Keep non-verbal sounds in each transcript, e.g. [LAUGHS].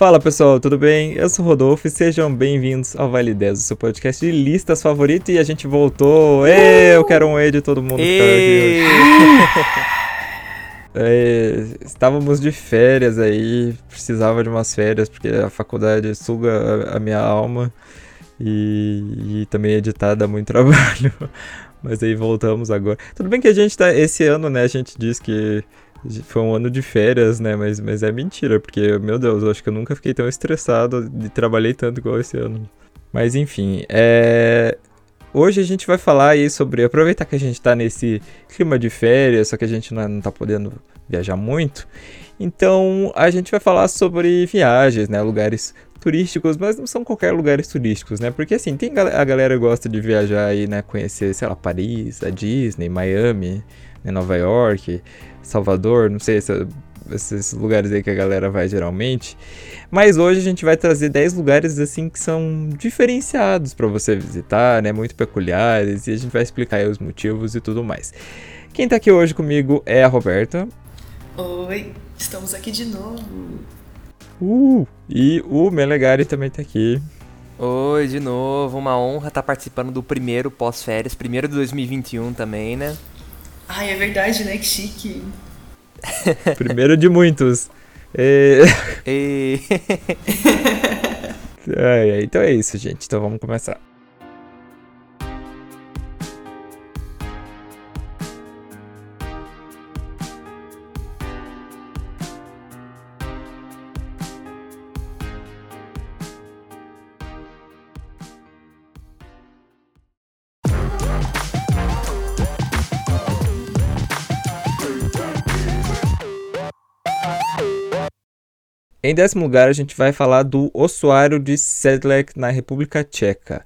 Fala pessoal, tudo bem? Eu sou o Rodolfo e sejam bem-vindos ao Vale 10, o seu podcast de listas favorito e a gente voltou. Ê, eu quero um E de todo mundo que tá. É, [LAUGHS] estávamos de férias aí, precisava de umas férias porque a faculdade suga a, a minha alma e, e, também editar dá muito [LAUGHS] trabalho. Mas aí voltamos agora. Tudo bem que a gente tá. Esse ano, né? A gente diz que foi um ano de férias, né? Mas, mas é mentira, porque, meu Deus, eu acho que eu nunca fiquei tão estressado e trabalhei tanto igual esse ano. Mas enfim, é. Hoje a gente vai falar aí sobre. Aproveitar que a gente tá nesse clima de férias, só que a gente não, não tá podendo viajar muito. Então a gente vai falar sobre viagens, né? Lugares turísticos, mas não são qualquer lugares turísticos, né? Porque assim, tem a galera gosta de viajar aí, né? Conhecer, sei lá, Paris, a Disney, Miami, né? Nova York, Salvador, não sei essa, esses lugares aí que a galera vai geralmente. Mas hoje a gente vai trazer 10 lugares assim que são diferenciados para você visitar, né? Muito peculiares e a gente vai explicar aí os motivos e tudo mais. Quem tá aqui hoje comigo é a Roberta. Oi, estamos aqui de novo. Uh, e o Melegari também tá aqui. Oi, de novo, uma honra estar tá participando do primeiro pós-férias, primeiro de 2021 também, né? Ai, é verdade, né? Que chique. [LAUGHS] Primeiro de muitos. E... E... [LAUGHS] é, então é isso, gente. Então vamos começar. Em décimo lugar, a gente vai falar do ossuário de Sedlec na República Tcheca.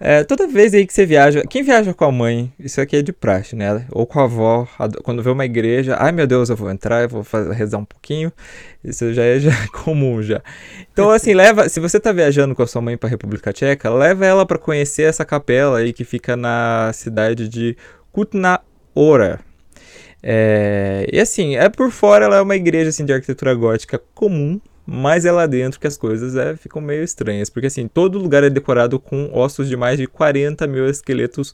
É, toda vez aí que você viaja, quem viaja com a mãe, isso aqui é de praxe, né? Ou com a avó, quando vê uma igreja, ai meu Deus, eu vou entrar, eu vou fazer, rezar um pouquinho. Isso já é já [LAUGHS] comum já. Então assim, leva, se você tá viajando com a sua mãe para a República Tcheca, leva ela para conhecer essa capela aí que fica na cidade de Kutna Hora. É, e assim, é por fora ela é uma igreja assim de arquitetura gótica comum, mas é lá dentro que as coisas é, ficam meio estranhas, porque assim, todo lugar é decorado com ossos de mais de 40 mil esqueletos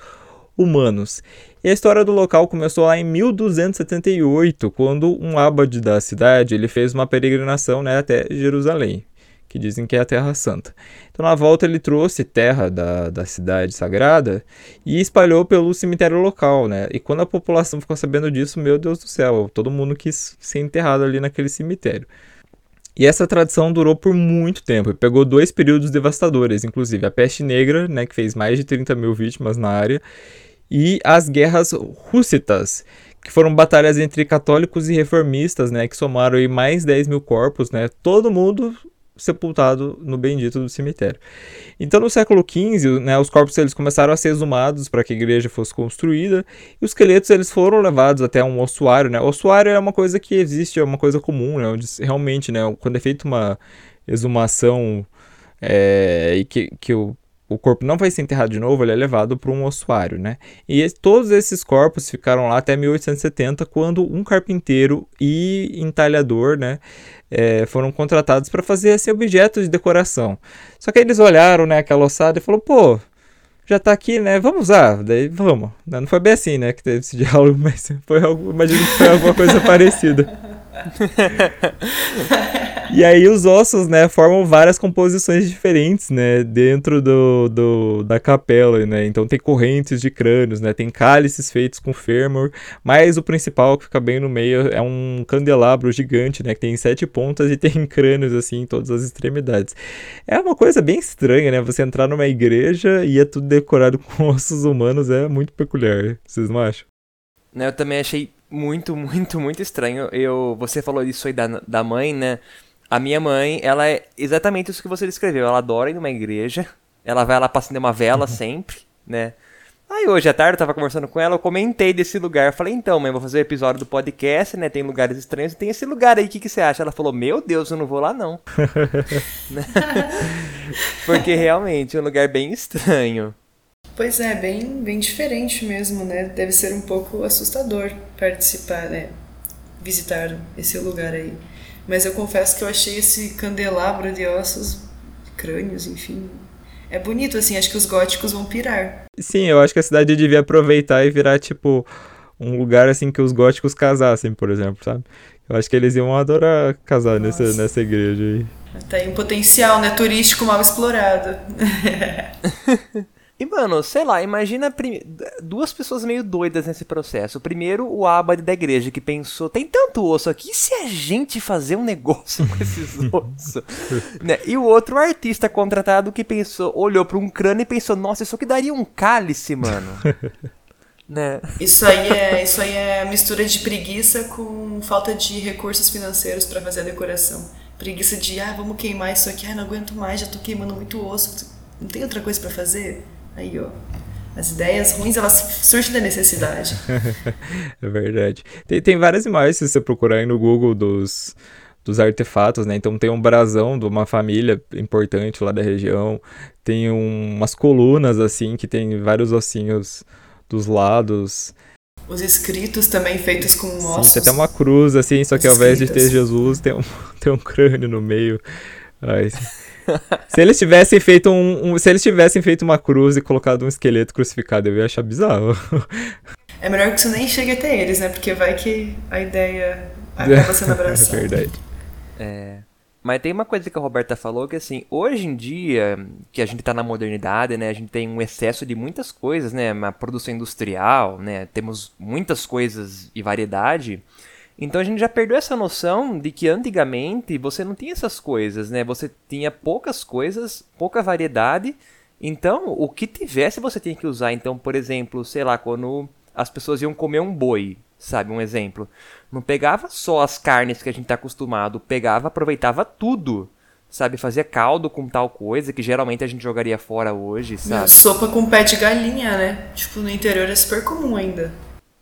humanos. E a história do local começou lá em 1278, quando um abade da cidade ele fez uma peregrinação né, até Jerusalém, que dizem que é a Terra Santa. Então na volta ele trouxe terra da, da cidade sagrada e espalhou pelo cemitério local, né? E quando a população ficou sabendo disso, meu Deus do céu, todo mundo quis ser enterrado ali naquele cemitério. E essa tradição durou por muito tempo e pegou dois períodos devastadores, inclusive a peste negra, né, que fez mais de 30 mil vítimas na área, e as guerras rússitas, que foram batalhas entre católicos e reformistas, né, que somaram aí mais 10 mil corpos, né, todo mundo sepultado no bendito do cemitério. Então, no século XV, né, os corpos eles começaram a ser exumados para que a igreja fosse construída, e os esqueletos eles foram levados até um ossuário. Né? O ossuário é uma coisa que existe, é uma coisa comum, né, onde realmente, né, quando é feita uma exumação é, e que, que o o corpo não vai ser enterrado de novo, ele é levado para um ossuário, né? E todos esses corpos ficaram lá até 1870, quando um carpinteiro e entalhador, né, é, foram contratados para fazer esse objeto de decoração. Só que eles olharam, né, aquela ossada e falou, pô, já tá aqui, né? Vamos usar. Daí vamos. Não foi bem assim, né? Que teve esse [LAUGHS] diálogo, mas foi algo, imagino que foi alguma coisa parecida. [LAUGHS] e aí os ossos, né, formam várias composições diferentes, né, dentro do, do, da capela, né, então tem correntes de crânios, né, tem cálices feitos com fêmur, mas o principal que fica bem no meio é um candelabro gigante, né, que tem sete pontas e [LAUGHS] tem crânios, assim, em todas as extremidades. É uma coisa bem estranha, né, você entrar numa igreja e é tudo decorado [LAUGHS] com ossos humanos, é muito peculiar, vocês não acham? Eu também achei muito, [LAUGHS] muito, muito estranho. Eu, você falou isso aí da, da mãe, né? A minha mãe, ela é exatamente isso que você descreveu. Ela adora ir numa igreja. Ela vai lá pra acender uma vela uhum. sempre, né? Aí hoje à tarde eu tava conversando com ela, eu comentei desse lugar. Eu falei, então, mãe, vou fazer o um episódio do podcast, né? Tem lugares estranhos e tem esse lugar aí, o que, que você acha? Ela falou, meu Deus, eu não vou lá não. [LAUGHS] [LAUGHS] Porque realmente é um lugar bem estranho. Pois é, bem, bem diferente mesmo, né? Deve ser um pouco assustador participar, né? Visitar esse lugar aí. Mas eu confesso que eu achei esse candelabro de ossos, crânios, enfim. É bonito, assim, acho que os góticos vão pirar. Sim, eu acho que a cidade devia aproveitar e virar, tipo, um lugar assim que os góticos casassem, por exemplo, sabe? Eu acho que eles iam adorar casar nessa, nessa igreja aí. Tá aí um potencial, né? Turístico mal explorado. [LAUGHS] E, mano, sei lá, imagina duas pessoas meio doidas nesse processo. Primeiro, o abade da igreja que pensou: tem tanto osso aqui, e se a gente fazer um negócio com esses [LAUGHS] ossos? né? E o outro, o artista contratado que pensou, olhou para um crânio e pensou: nossa, isso aqui daria um cálice, mano. [LAUGHS] né? Isso aí é isso aí é mistura de preguiça com falta de recursos financeiros para fazer a decoração. Preguiça de, ah, vamos queimar isso aqui, ah, não aguento mais, já tô queimando muito osso. Não tem outra coisa para fazer? Aí, ó. As ideias ruins, elas surgem da necessidade. [LAUGHS] é verdade. Tem, tem várias imagens, se você procurar aí no Google, dos, dos artefatos, né? Então tem um brasão de uma família importante lá da região. Tem um, umas colunas, assim, que tem vários ossinhos dos lados. Os escritos também feitos com ossos. Sim, tem até uma cruz, assim, só que ao invés de ter Jesus, tem um, [LAUGHS] tem um crânio no meio. Ai, [LAUGHS] se eles tivessem feito um, um, se eles tivessem feito uma cruz e colocado um esqueleto crucificado, eu ia achar bizarro. [LAUGHS] É melhor que isso nem chegue até eles, né? Porque vai que a ideia acaba [LAUGHS] sendo abraçada. é verdade. É. Mas tem uma coisa que a Roberta falou que assim, hoje em dia, que a gente tá na modernidade, né, a gente tem um excesso de muitas coisas, né, uma produção industrial, né, temos muitas coisas e variedade. Então a gente já perdeu essa noção de que antigamente você não tinha essas coisas, né? Você tinha poucas coisas, pouca variedade. Então, o que tivesse você tinha que usar. Então, por exemplo, sei lá, quando as pessoas iam comer um boi, sabe? Um exemplo. Não pegava só as carnes que a gente está acostumado, pegava, aproveitava tudo. Sabe, fazia caldo com tal coisa que geralmente a gente jogaria fora hoje, sabe? Sopa com pé de galinha, né? Tipo, no interior é super comum ainda.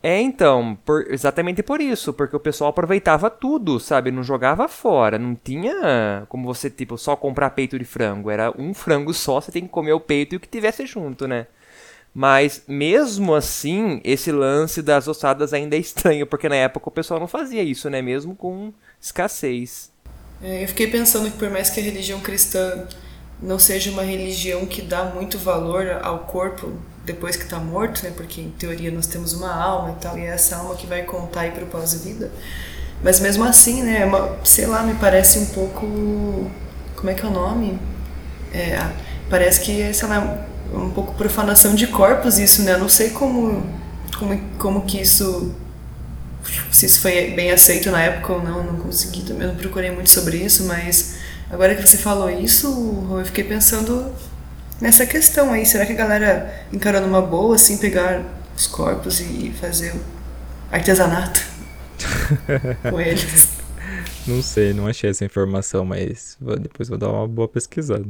É, então, por, exatamente por isso, porque o pessoal aproveitava tudo, sabe? Não jogava fora, não tinha como você, tipo, só comprar peito de frango. Era um frango só, você tem que comer o peito e o que tivesse junto, né? Mas, mesmo assim, esse lance das ossadas ainda é estranho, porque na época o pessoal não fazia isso, né? Mesmo com escassez. É, eu fiquei pensando que por mais que a religião cristã não seja uma religião que dá muito valor ao corpo depois que está morto, né? Porque em teoria nós temos uma alma e tal, e é essa alma que vai contar aí para o pós-vida. Mas mesmo assim, né? É uma, sei lá, me parece um pouco. Como é que é o nome? É, parece que, sei lá, um pouco profanação de corpos isso, né? Eu não sei como, como, como que isso. Se isso foi bem aceito na época ou não, não consegui também, não procurei muito sobre isso, mas agora que você falou isso, eu fiquei pensando nessa questão aí. Será que a galera encarou numa boa, assim, pegar os corpos e fazer artesanato [LAUGHS] com eles? Não sei, não achei essa informação, mas depois vou dar uma boa pesquisada.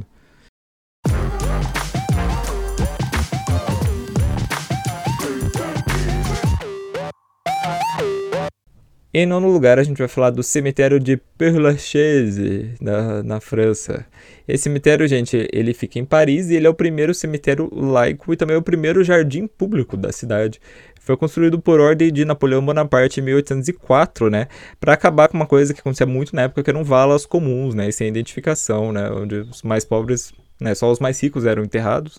Em nono lugar, a gente vai falar do cemitério de Père Lachaise, na, na França. Esse cemitério, gente, ele fica em Paris e ele é o primeiro cemitério laico e também o primeiro jardim público da cidade. Foi construído por ordem de Napoleão Bonaparte em 1804, né, para acabar com uma coisa que acontecia muito na época, que eram valas comuns, né, sem identificação, né, onde os mais pobres, né, só os mais ricos eram enterrados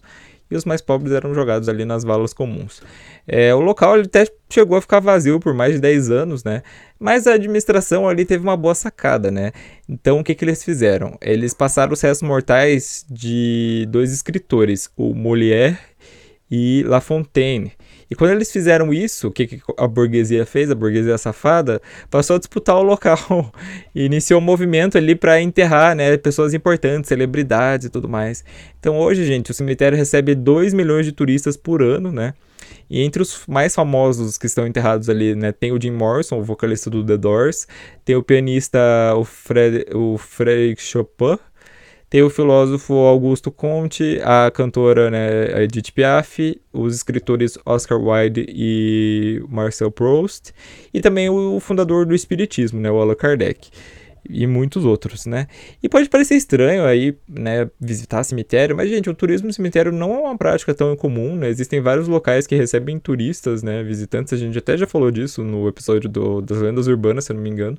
e os mais pobres eram jogados ali nas valas comuns. É, o local ele até chegou a ficar vazio por mais de 10 anos, né? Mas a administração ali teve uma boa sacada, né? Então o que, que eles fizeram? Eles passaram os restos mortais de dois escritores, o Molière e La Fontaine. E quando eles fizeram isso, o que, que a burguesia fez? A burguesia safada passou a disputar o local [LAUGHS] e iniciou um movimento ali para enterrar né, pessoas importantes, celebridades e tudo mais. Então hoje, gente, o cemitério recebe 2 milhões de turistas por ano, né? E entre os mais famosos que estão enterrados ali, né, tem o Jim Morrison, o vocalista do The Doors, tem o pianista o, Fred, o Frederic Chopin, tem o filósofo Augusto Comte, a cantora né, Edith Piaf, os escritores Oscar Wilde e Marcel Proust, e também o fundador do Espiritismo, né, o Allan Kardec e muitos outros, né? E pode parecer estranho aí, né, visitar cemitério, mas gente, o turismo no cemitério não é uma prática tão comum, né? Existem vários locais que recebem turistas, né, visitantes, a gente até já falou disso no episódio do, das lendas urbanas, se eu não me engano.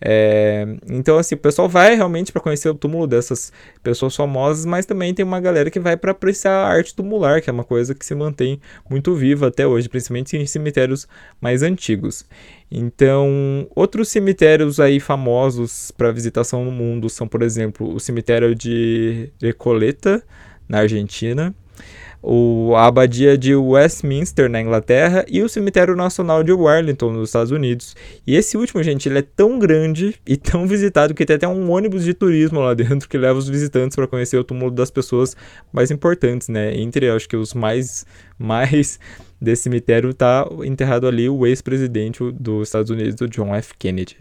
É, então, assim, o pessoal vai realmente para conhecer o túmulo dessas pessoas famosas, mas também tem uma galera que vai para apreciar a arte tumular, que é uma coisa que se mantém muito viva até hoje, principalmente em cemitérios mais antigos. Então, outros cemitérios aí famosos para visitação no mundo são, por exemplo, o cemitério de Recoleta, na Argentina, o, a abadia de Westminster, na Inglaterra, e o Cemitério Nacional de Wellington, nos Estados Unidos. E esse último, gente, ele é tão grande [LAUGHS] e tão visitado que tem até um ônibus de turismo lá dentro que leva os visitantes para conhecer o túmulo das pessoas mais importantes, né? Entre, acho que os mais, [LAUGHS] mais desse cemitério está enterrado ali o ex-presidente dos Estados Unidos, o John F. Kennedy.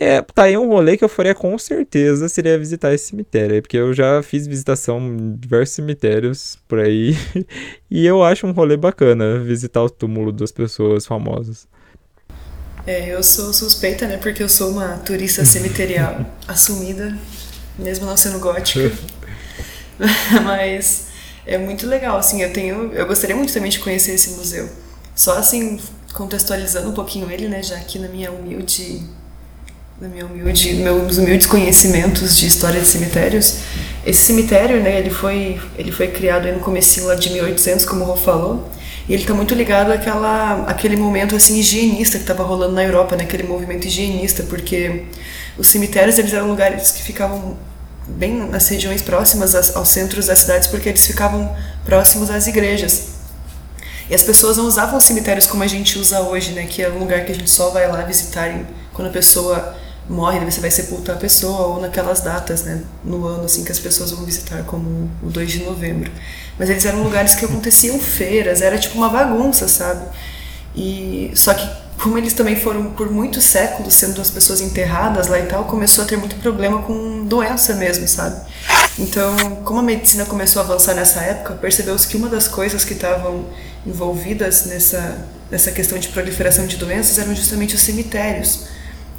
É, tá aí um rolê que eu faria com certeza seria visitar esse cemitério porque eu já fiz visitação em diversos cemitérios por aí [LAUGHS] e eu acho um rolê bacana visitar o túmulo das pessoas famosas. É, eu sou suspeita, né, porque eu sou uma turista cemiterial [LAUGHS] assumida, mesmo não sendo gótica. [LAUGHS] Mas é muito legal, assim, eu tenho, eu gostaria muito também de conhecer esse museu. Só assim, contextualizando um pouquinho ele, né, já aqui na minha humilde humilde, meus humildes conhecimentos de história de cemitérios, esse cemitério, né, ele foi, ele foi criado no comecinho lá de 1800, como o Rô falou, e ele está muito ligado àquela, àquele momento assim higienista que estava rolando na Europa, né, aquele movimento higienista, porque os cemitérios eles eram lugares que ficavam bem nas regiões próximas aos centros das cidades, porque eles ficavam próximos às igrejas. E as pessoas não usavam cemitérios como a gente usa hoje, né, que é um lugar que a gente só vai lá visitar quando a pessoa morre, você vai sepultar a pessoa, ou naquelas datas, né, no ano assim que as pessoas vão visitar, como o 2 de novembro. Mas eles eram lugares que aconteciam [LAUGHS] feiras, era tipo uma bagunça, sabe? E só que como eles também foram por muitos séculos sendo as pessoas enterradas lá e tal, começou a ter muito problema com doença mesmo, sabe? Então, como a medicina começou a avançar nessa época, percebeu-se que uma das coisas que estavam envolvidas nessa, nessa questão de proliferação de doenças eram justamente os cemitérios.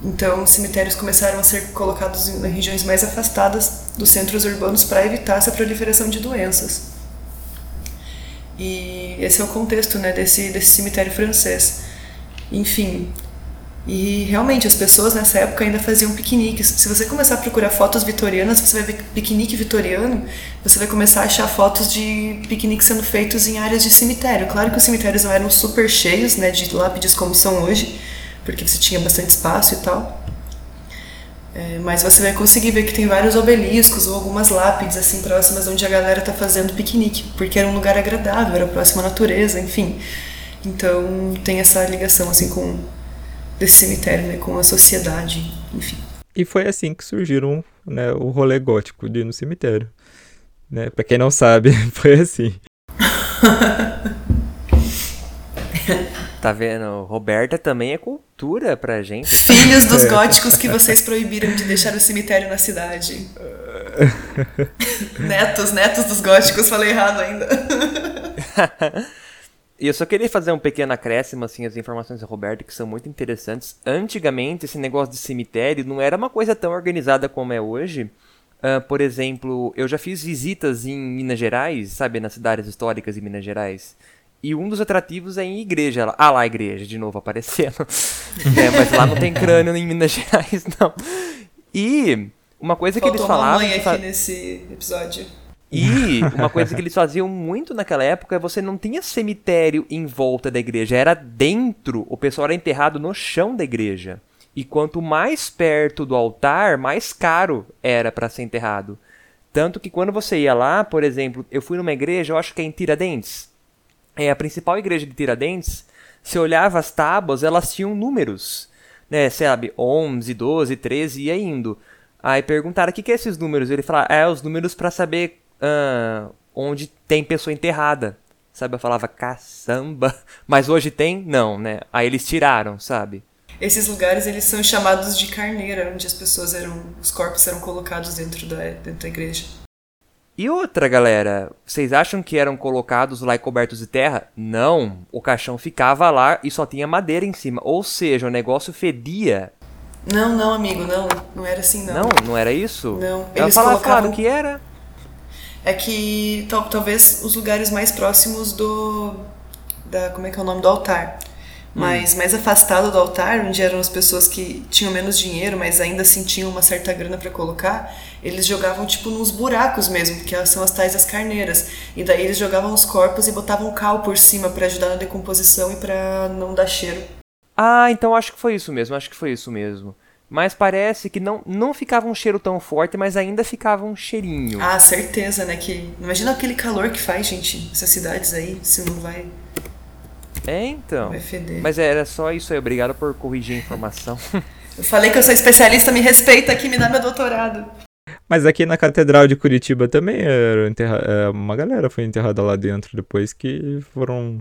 Então, os cemitérios começaram a ser colocados em regiões mais afastadas dos centros urbanos para evitar essa proliferação de doenças. E esse é o contexto né, desse, desse cemitério francês. Enfim, e realmente as pessoas nessa época ainda faziam piqueniques. Se você começar a procurar fotos vitorianas, você vai ver piquenique vitoriano, você vai começar a achar fotos de piqueniques sendo feitos em áreas de cemitério. Claro que os cemitérios não eram super cheios né, de lápides como são hoje, porque você tinha bastante espaço e tal. É, mas você vai conseguir ver que tem vários obeliscos ou algumas lápides assim próximas onde a galera está fazendo piquenique, porque era um lugar agradável, era próximo à natureza, enfim. Então tem essa ligação assim com desse cemitério, né, com a sociedade, enfim. E foi assim que surgiram né, o rolê gótico de ir no cemitério. Né? Para quem não sabe, [LAUGHS] foi assim. [LAUGHS] Tá vendo? Roberta também é cultura pra gente. Filhos dos é. góticos que vocês proibiram de deixar o cemitério na cidade. [LAUGHS] netos, netos dos góticos, falei errado ainda. [LAUGHS] E eu só queria fazer um pequeno acréscimo, assim, as informações da Roberta, que são muito interessantes. Antigamente, esse negócio de cemitério não era uma coisa tão organizada como é hoje. Uh, por exemplo, eu já fiz visitas em Minas Gerais, sabe, nas cidades históricas de Minas Gerais. E um dos atrativos é em igreja. Ah lá, a igreja, de novo aparecendo. [LAUGHS] é, mas lá não tem [LAUGHS] crânio em Minas Gerais, [LAUGHS] não. E uma coisa Faltou que eles falavam. Uma mãe aqui nesse episódio. E uma coisa que eles faziam muito naquela época é você não tinha cemitério em volta da igreja, era dentro. O pessoal era enterrado no chão da igreja. E quanto mais perto do altar, mais caro era para ser enterrado. Tanto que quando você ia lá, por exemplo, eu fui numa igreja, eu acho que é em Tiradentes é, a principal igreja de Tiradentes, se olhava as tábuas, elas tinham números, né, sabe, 11, 12, 13 e ia indo. Aí perguntaram, o que, que é esses números? Ele falou, é os números para saber uh, onde tem pessoa enterrada. Sabe, eu falava, caçamba, [LAUGHS] mas hoje tem? Não, né? Aí eles tiraram, sabe? Esses lugares, eles são chamados de carneira, onde as pessoas eram, os corpos eram colocados dentro da, dentro da igreja. E outra, galera, vocês acham que eram colocados lá e cobertos de terra? Não, o caixão ficava lá e só tinha madeira em cima, ou seja, o negócio fedia. Não, não, amigo, não, não era assim não. Não, não era isso? Não, eles falavam colocavam... que era. É que tal, talvez os lugares mais próximos do da como é que é o nome do altar. Mas mais afastado do altar, onde eram as pessoas que tinham menos dinheiro, mas ainda assim tinham uma certa grana para colocar, eles jogavam tipo nos buracos mesmo, que são as tais as carneiras. E daí eles jogavam os corpos e botavam cal por cima para ajudar na decomposição e para não dar cheiro. Ah, então acho que foi isso mesmo, acho que foi isso mesmo. Mas parece que não, não ficava um cheiro tão forte, mas ainda ficava um cheirinho. Ah, certeza, né? Que imagina aquele calor que faz, gente, essas cidades aí, se não vai é, então. Vai feder. Mas era só isso aí, obrigado por corrigir a informação. [LAUGHS] eu falei que eu sou especialista, me respeita aqui, me dá meu doutorado. Mas aqui na Catedral de Curitiba também era enterra... É, uma galera foi enterrada lá dentro depois que foram.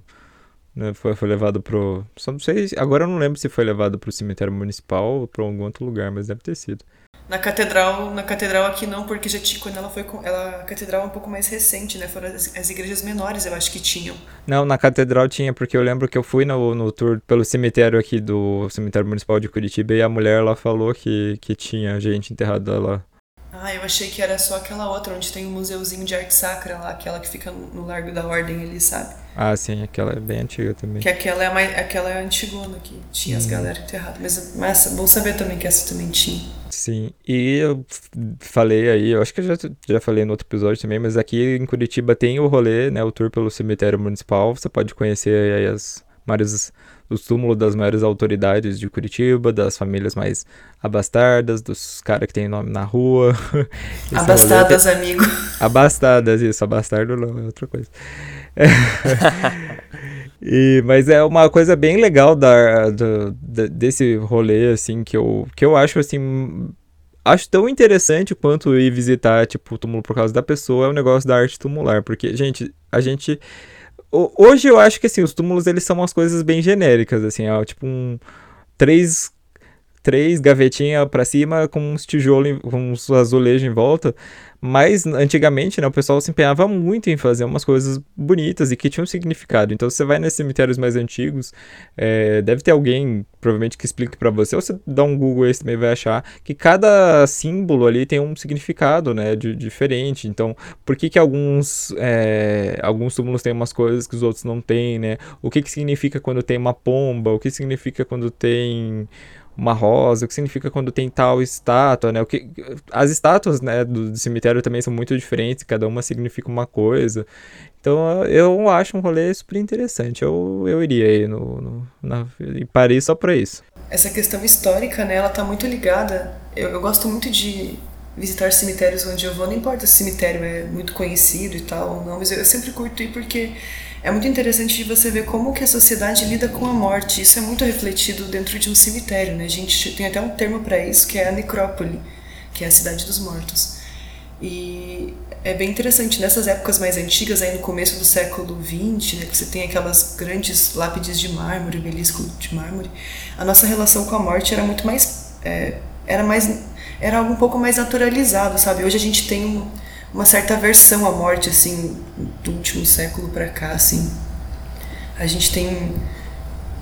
Né, foi, foi levado pro. Só não sei. Agora eu não lembro se foi levado pro cemitério municipal ou pra algum outro lugar, mas deve ter sido. Na catedral, na catedral aqui não, porque já tinha, quando ela foi com, ela a catedral é um pouco mais recente, né? Foram as, as, igrejas menores, eu acho que tinham. Não, na catedral tinha, porque eu lembro que eu fui no, no tour pelo cemitério aqui do cemitério municipal de Curitiba e a mulher lá falou que, que tinha gente enterrada lá. Ah, eu achei que era só aquela outra, onde tem um museuzinho de arte sacra lá, aquela que fica no Largo da Ordem ali, sabe? Ah, sim, aquela é bem antiga também. Que aquela é a, mais, aquela é antigona, que tinha hum. as galera enterradas. Mas, mas bom saber também que essa também tinha. Sim, e eu falei aí, eu acho que eu já, já falei no outro episódio também, mas aqui em Curitiba tem o rolê, né, o tour pelo cemitério municipal, você pode conhecer aí as maiores, os túmulos das maiores autoridades de Curitiba, das famílias mais abastardas, dos caras que tem nome na rua. [LAUGHS] Abastadas, rolê, amigo. Abastadas, isso, abastardo não, é outra coisa. [LAUGHS] E, mas é uma coisa bem legal da, do, desse rolê, assim, que eu, que eu acho, assim, acho tão interessante quanto ir visitar, tipo, o túmulo por causa da pessoa, é o um negócio da arte tumular, porque, gente, a gente... Hoje eu acho que, assim, os túmulos, eles são umas coisas bem genéricas, assim, é tipo um... Três três gavetinhas para cima com uns tijolos, com uns azulejos em volta. Mas antigamente, né, o pessoal se empenhava muito em fazer umas coisas bonitas e que tinham significado. Então, você vai nesses cemitérios mais antigos, é, deve ter alguém, provavelmente, que explique para você, ou você dá um Google aí, você também vai achar que cada símbolo ali tem um significado, né, de, diferente. Então, por que que alguns, é, alguns túmulos têm umas coisas que os outros não têm, né? O que que significa quando tem uma pomba? O que significa quando tem uma rosa, o que significa quando tem tal estátua, né? O que, as estátuas né, do, do cemitério também são muito diferentes, cada uma significa uma coisa. Então eu acho um rolê super interessante. Eu, eu iria aí no, no, na, em Paris só para isso. Essa questão histórica, né, ela tá muito ligada. Eu, eu gosto muito de visitar cemitérios onde eu vou, não importa se o cemitério é muito conhecido e tal ou não, mas eu, eu sempre curto ir porque é muito interessante você ver como que a sociedade lida com a morte. Isso é muito refletido dentro de um cemitério, né? A gente tem até um termo para isso, que é a necrópole, que é a cidade dos mortos. E é bem interessante, nessas épocas mais antigas, aí no começo do século XX, né, que você tem aquelas grandes lápides de mármore, obelisco de mármore, a nossa relação com a morte era muito mais... É, era mais era algo um pouco mais naturalizado, sabe? Hoje a gente tem um, uma certa aversão à morte, assim, do último século para cá, assim. A gente tem,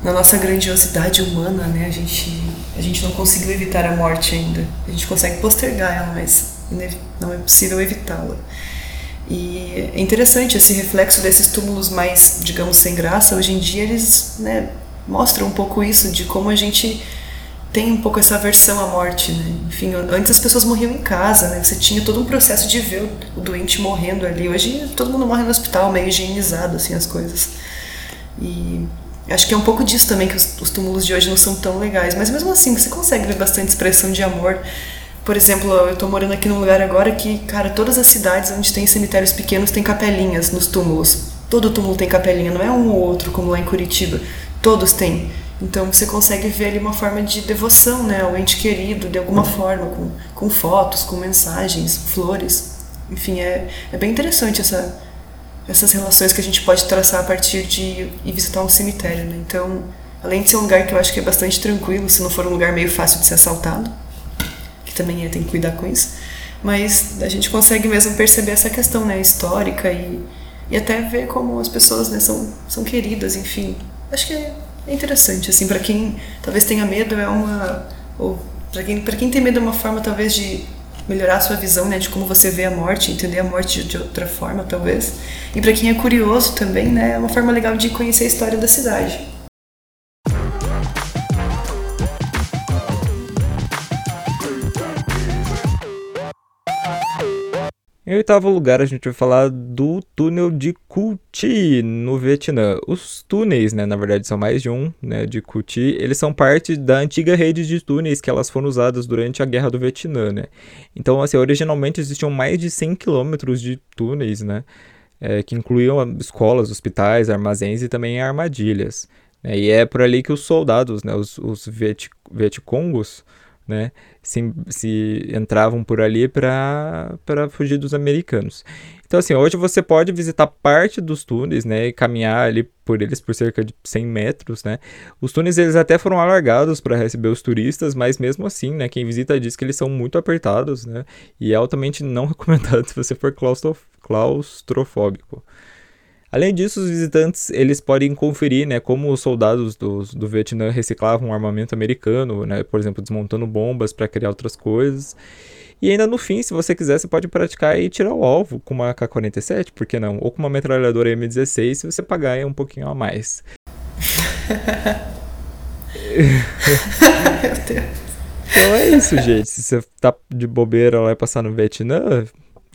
na nossa grandiosidade humana, né, a gente, a gente não conseguiu evitar a morte ainda. A gente consegue postergar ela, mas não é possível evitá-la. E é interessante esse reflexo desses túmulos mais, digamos, sem graça. Hoje em dia eles né, mostram um pouco isso, de como a gente tem um pouco essa aversão à morte, né? Enfim, antes as pessoas morriam em casa, né? Você tinha todo um processo de ver o doente morrendo ali. Hoje todo mundo morre no hospital, meio higienizado, assim, as coisas. E acho que é um pouco disso também que os, os túmulos de hoje não são tão legais. Mas mesmo assim, você consegue ver bastante expressão de amor. Por exemplo, eu tô morando aqui num lugar agora que, cara, todas as cidades onde tem cemitérios pequenos tem capelinhas nos túmulos. Todo túmulo tem capelinha, não é um ou outro como lá em Curitiba. Todos têm. Então você consegue ver ali uma forma de devoção né, ao ente querido, de alguma forma, com, com fotos, com mensagens, flores. Enfim, é, é bem interessante essa, essas relações que a gente pode traçar a partir de ir visitar um cemitério. Né? Então, além de ser um lugar que eu acho que é bastante tranquilo, se não for um lugar meio fácil de ser assaltado, que também é, tem que cuidar com isso, mas a gente consegue mesmo perceber essa questão né, histórica e, e até ver como as pessoas né, são, são queridas, enfim. Acho que é é interessante, assim, para quem talvez tenha medo é uma ou para quem para quem tem medo é uma forma talvez de melhorar a sua visão, né, de como você vê a morte, entender a morte de, de outra forma, talvez. E para quem é curioso também, né, é uma forma legal de conhecer a história da cidade. Em oitavo lugar, a gente vai falar do túnel de Kuti, no Vietnã. Os túneis, né, na verdade são mais de um, né, de Kuti, eles são parte da antiga rede de túneis que elas foram usadas durante a Guerra do Vietnã, né. Então, assim, originalmente existiam mais de 100 quilômetros de túneis, né, é, que incluíam escolas, hospitais, armazéns e também armadilhas. Né, e é por ali que os soldados, né, os, os Viet, Vietcongos, né, se, se entravam por ali para fugir dos americanos. Então, assim, hoje você pode visitar parte dos túneis, né, e caminhar ali por eles por cerca de 100 metros, né. Os túneis, eles até foram alargados para receber os turistas, mas mesmo assim, né, quem visita diz que eles são muito apertados, né, e é altamente não [LAUGHS] recomendado se você for claustrofóbico. Além disso, os visitantes eles podem conferir né, como os soldados do, do Vietnã reciclavam armamento americano, né, por exemplo, desmontando bombas para criar outras coisas. E ainda no fim, se você quiser, você pode praticar e tirar o alvo com uma K-47, por que não? Ou com uma metralhadora M16, se você pagar um pouquinho a mais. [LAUGHS] então é isso, gente. Se você tá de bobeira lá e passar no Vietnã,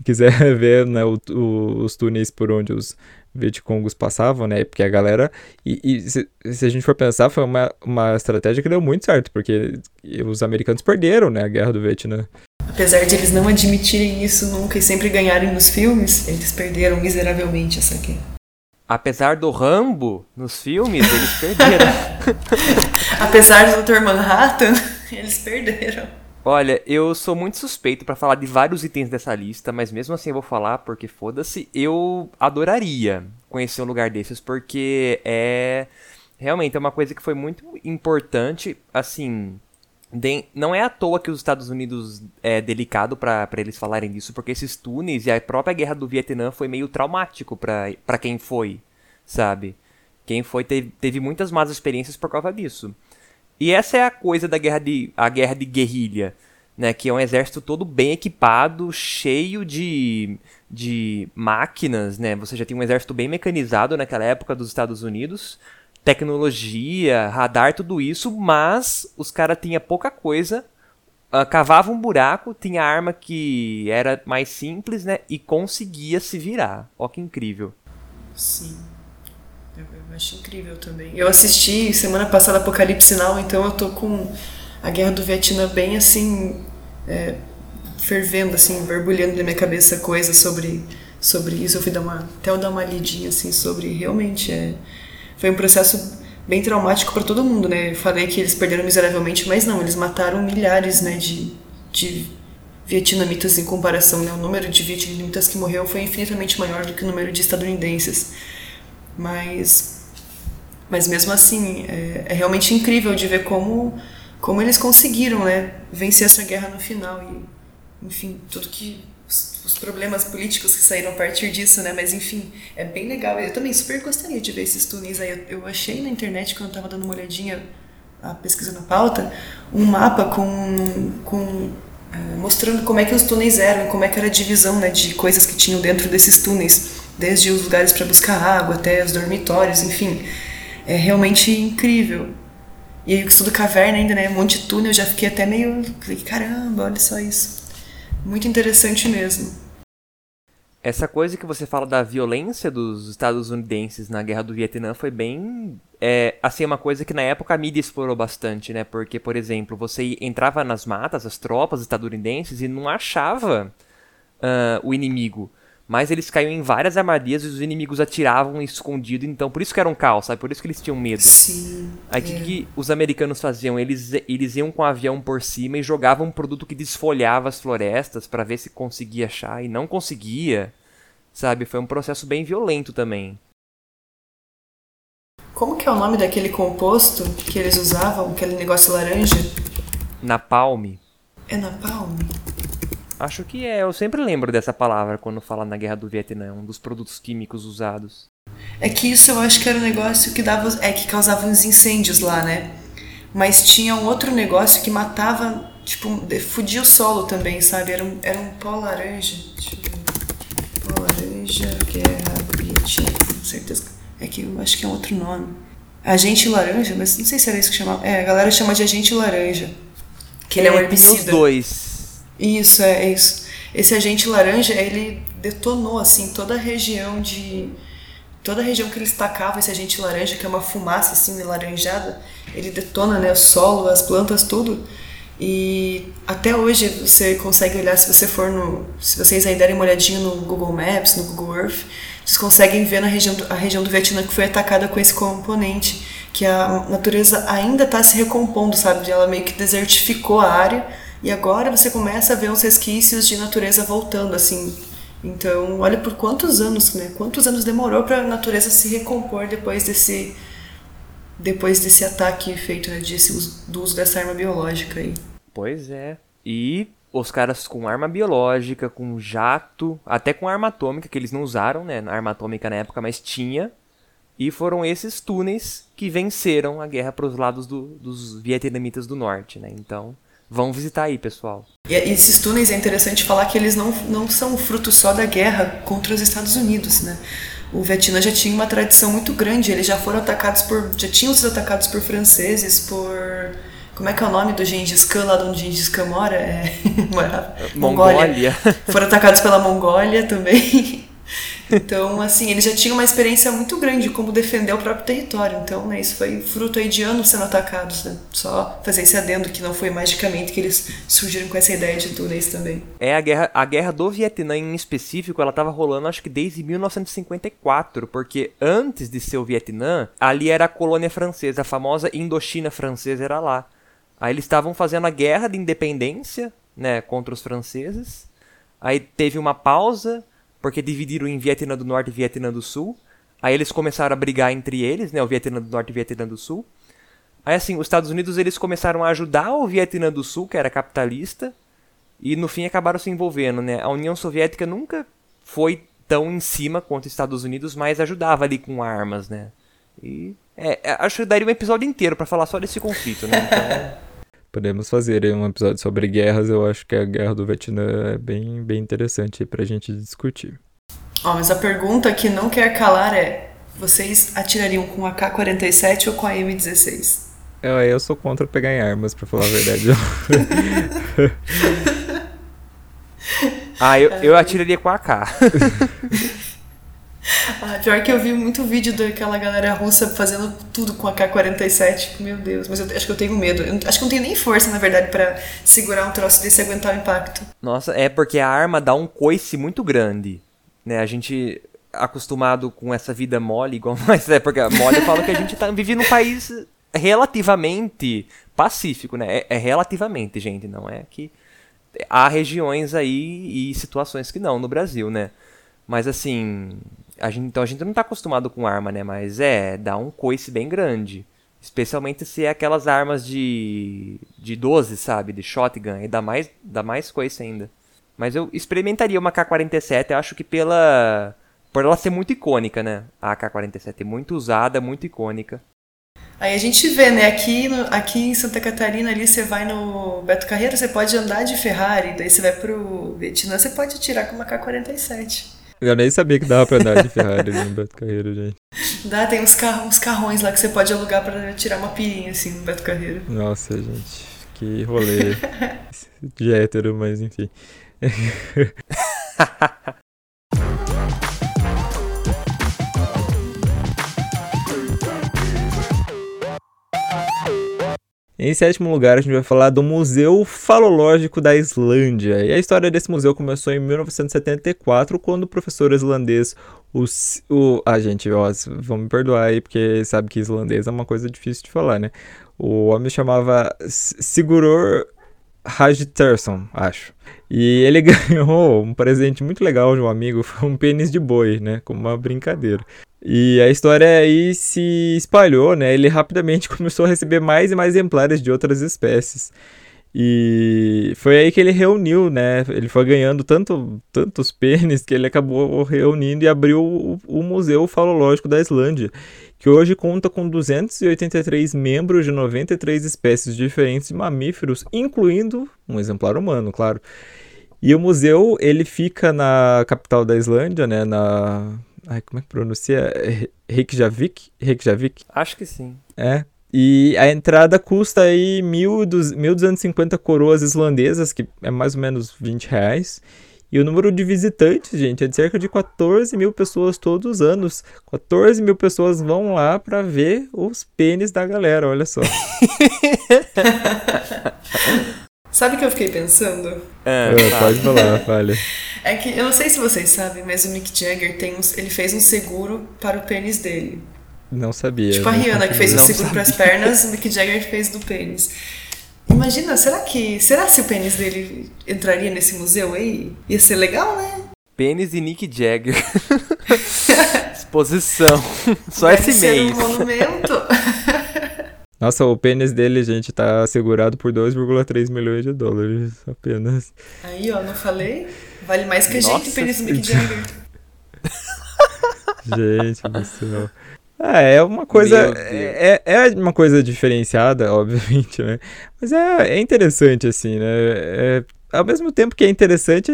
quiser [LAUGHS] ver né, o, o, os túneis por onde os Vietcongos passavam, né? Porque a galera. E, e se, se, a gente for pensar, foi uma, uma estratégia que deu muito certo, porque os americanos perderam, né? A guerra do Vietnã. Apesar de eles não admitirem isso nunca e sempre ganharem nos filmes, eles perderam miseravelmente essa guerra. Apesar do Rambo nos filmes, eles perderam. [LAUGHS] Apesar do Dr. Manhattan, [LAUGHS] eles perderam. Olha, eu sou muito suspeito para falar de vários itens dessa lista, mas mesmo assim eu vou falar porque foda-se. Eu adoraria conhecer um lugar desses porque é realmente é uma coisa que foi muito importante, assim, de, não é à toa que os Estados Unidos é delicado para eles falarem disso, porque esses túneis e a própria guerra do Vietnã foi meio traumático para quem foi, sabe? Quem foi teve, teve muitas más experiências por causa disso. E essa é a coisa da guerra de, a guerra de guerrilha, né? Que é um exército todo bem equipado, cheio de, de máquinas, né? Você já tinha um exército bem mecanizado naquela época dos Estados Unidos, tecnologia, radar, tudo isso, mas os caras tinham pouca coisa, uh, cavava um buraco, tinha arma que era mais simples, né? E conseguia se virar. Ó que incrível. Sim. Eu, acho incrível também. Eu assisti semana passada Apocalipse Now, então eu tô com a Guerra do Vietnã bem assim, é, fervendo, assim, borbulhando na minha cabeça coisas sobre, sobre isso. Eu fui dar uma, até eu dar uma lidinha, assim, sobre realmente. É, foi um processo bem traumático para todo mundo, né? Eu falei que eles perderam miseravelmente, mas não, eles mataram milhares, né, de, de vietnamitas em comparação, né? O número de vietnamitas que morreu foi infinitamente maior do que o número de estadunidenses. Mas, mas mesmo assim, é, é realmente incrível de ver como, como eles conseguiram né, vencer essa guerra no final. E, enfim, tudo que. Os, problemas políticos que saíram a partir disso, né? Mas enfim, é bem legal. Eu também super gostaria de ver esses túneis aí. Eu, eu achei na internet, quando eu estava dando uma olhadinha, a pesquisa na pauta, um mapa com, com é, mostrando como é que os túneis eram, como é que era a divisão né, de coisas que tinham dentro desses túneis desde os lugares para buscar água até os dormitórios, enfim. É realmente incrível. E aí, o estudo caverna ainda, né? Monte de túnel, eu já fiquei até meio. Caramba, olha só isso. Muito interessante mesmo. Essa coisa que você fala da violência dos estadunidenses na guerra do Vietnã foi bem. É, assim, uma coisa que na época a mídia explorou bastante, né? Porque, por exemplo, você entrava nas matas, as tropas estadunidenses, e não achava uh, o inimigo mas eles caíam em várias armadilhas e os inimigos atiravam escondido, então por isso que era um caos, sabe? Por isso que eles tinham medo. Sim. Aí o é. que, que, os americanos faziam? Eles, eles iam com o avião por cima e jogavam um produto que desfolhava as florestas para ver se conseguia achar e não conseguia, sabe? Foi um processo bem violento também. Como que é o nome daquele composto que eles usavam, aquele negócio laranja? Napalm. É napalm? Acho que é, eu sempre lembro dessa palavra quando fala na Guerra do Vietnã, um dos produtos químicos usados. É que isso eu acho que era um negócio que dava, é que causava uns incêndios lá, né? Mas tinha um outro negócio que matava, tipo, fudia o solo também, sabe? Era um, era um pó laranja. Ver. Pó laranja, guerra, Vietnã, com certeza. É que eu acho que é outro nome. Agente laranja, mas não sei se era isso que chamava. É, a galera chama de agente laranja. Que ele é, é um herbicida. Tem os dois. Isso, é, é isso. esse agente laranja, ele detonou assim toda a região de toda a região que ele estacava esse agente laranja, que é uma fumaça assim laranjada, ele detona, né, o solo, as plantas, tudo. E até hoje você consegue olhar, se você for no. Se vocês aí derem uma olhadinha no Google Maps, no Google Earth, vocês conseguem ver na região do, a região do Vietnã que foi atacada com esse componente, que a natureza ainda está se recompondo, sabe? Ela meio que desertificou a área e agora você começa a ver uns resquícios de natureza voltando, assim. Então, olha por quantos anos, né? Quantos anos demorou para a natureza se recompor depois desse depois desse ataque feito, né, desse, do uso dessa arma biológica aí. Pois é. E os caras com arma biológica, com jato, até com arma atômica, que eles não usaram, né? Arma atômica na época, mas tinha. E foram esses túneis que venceram a guerra para os lados do, dos vietnamitas do norte, né? Então, vão visitar aí, pessoal. E esses túneis é interessante falar que eles não, não são fruto só da guerra contra os Estados Unidos, né? O Vietnã já tinha uma tradição muito grande, eles já foram atacados por. já tinham sido atacados por franceses, por como é que é o nome do Gengis Khan, lá de onde Gengis Khan mora? É... [LAUGHS] Mongólia. Mongólia. Foram atacados pela Mongólia também. [LAUGHS] Então, assim, eles já tinham uma experiência muito grande de como defender o próprio território. Então, né, isso foi fruto aí de anos sendo atacados, né? Só fazer esse adendo que não foi magicamente que eles surgiram com essa ideia de túneis também. É, a guerra, a guerra do Vietnã em específico, ela tava rolando acho que desde 1954, porque antes de ser o Vietnã, ali era a colônia francesa, a famosa Indochina francesa era lá. Aí eles estavam fazendo a guerra de independência, né, contra os franceses. Aí teve uma pausa, porque dividiram em Vietnã do Norte e Vietnã do Sul. Aí eles começaram a brigar entre eles, né, o Vietnã do Norte e Vietnã do Sul. Aí assim, os Estados Unidos eles começaram a ajudar o Vietnã do Sul, que era capitalista, e no fim acabaram se envolvendo, né? A União Soviética nunca foi tão em cima quanto os Estados Unidos, mas ajudava ali com armas, né? E é, é acho que daria um episódio inteiro para falar só desse conflito, né? Então, [LAUGHS] Podemos fazer um episódio sobre guerras. Eu acho que a guerra do Vietnã é bem, bem interessante para a gente discutir. Ó, mas a pergunta que não quer calar é: vocês atirariam com a K-47 ou com a M16? Eu, eu sou contra pegar em armas, para falar a verdade. [LAUGHS] ah, eu, eu atiraria com a K. [LAUGHS] [LAUGHS] Ah, pior que eu vi muito vídeo daquela galera russa fazendo tudo com a K-47. Meu Deus, mas eu acho que eu tenho medo. Eu acho que não tenho nem força, na verdade, para segurar um troço desse e aguentar o impacto. Nossa, é porque a arma dá um coice muito grande. Né? A gente acostumado com essa vida mole, igual [LAUGHS] mais é porque mole fala que a gente tá, vive num país relativamente pacífico, né? É, é relativamente, gente, não é que há regiões aí e situações que não no Brasil, né? Mas assim, a gente, então a gente não tá acostumado com arma, né? Mas é, dá um coice bem grande. Especialmente se é aquelas armas de. de 12, sabe? De shotgun. E dá mais, dá mais coice ainda. Mas eu experimentaria uma K-47, eu acho que pela. Por ela ser muito icônica, né? A AK-47 é muito usada, muito icônica. Aí a gente vê, né? Aqui, no, aqui em Santa Catarina, ali você vai no Beto Carreiro, você pode andar de Ferrari, daí você vai pro Vietnã, você pode atirar com uma K-47. Eu nem sabia que dava pra andar de Ferrari no Beto Carreiro, gente. Dá, tem uns, carros, uns carrões lá que você pode alugar pra tirar uma pirinha, assim, no Beto Carreiro. Nossa, gente. Que rolê [LAUGHS] de hétero, mas enfim. [LAUGHS] Em sétimo lugar, a gente vai falar do Museu Falológico da Islândia. E a história desse museu começou em 1974, quando o professor islandês, o, o ah, gente, ó, vamos me perdoar aí, porque sabe que islandês é uma coisa difícil de falar, né? O homem chamava Sigurður Hajterson, acho. E ele [LAUGHS] ganhou um presente muito legal de um amigo, foi um pênis de boi, né? Como uma brincadeira. E a história aí se espalhou, né? Ele rapidamente [LAUGHS] começou a receber mais e mais exemplares de outras espécies. E foi aí que ele reuniu, né? Ele foi ganhando tanto, tantos pênis que ele acabou reunindo e abriu o, o Museu Falológico da Islândia, que hoje conta com 283 membros de 93 espécies diferentes de mamíferos, incluindo um exemplar humano, claro. E o museu, ele fica na capital da Islândia, né? Na Ai, como é que pronuncia? Reykjavik? Reykjavik? Acho que sim. É. E a entrada custa aí 1.250 coroas islandesas, que é mais ou menos 20 reais. E o número de visitantes, gente, é de cerca de 14 mil pessoas todos os anos. 14 mil pessoas vão lá para ver os pênis da galera, olha só. [LAUGHS] Sabe o que eu fiquei pensando? É, É, pode falar, [LAUGHS] falha. É que eu não sei se vocês sabem, mas o Mick Jagger tem um, ele fez um seguro para o pênis dele. Não sabia. Tipo a? Rihanna que fez o seguro para as pernas, o Mick Jagger fez do pênis. Imagina, será que será se o pênis dele entraria nesse museu aí? Ia ser legal, né? Pênis e Nick Jagger. [LAUGHS] Exposição. Só Deve esse ser mês. um monumento. [LAUGHS] Nossa, o pênis dele, gente, tá segurado por 2,3 milhões de dólares apenas. Aí, ó, não falei? Vale mais que a Nossa, [LAUGHS] gente, o pênis do Mick Jagger. Gente do céu. Ah, é uma coisa. Deus. É, é uma coisa diferenciada, [LAUGHS] obviamente, né? Mas é, é interessante, assim, né? É- ao mesmo tempo que é interessante,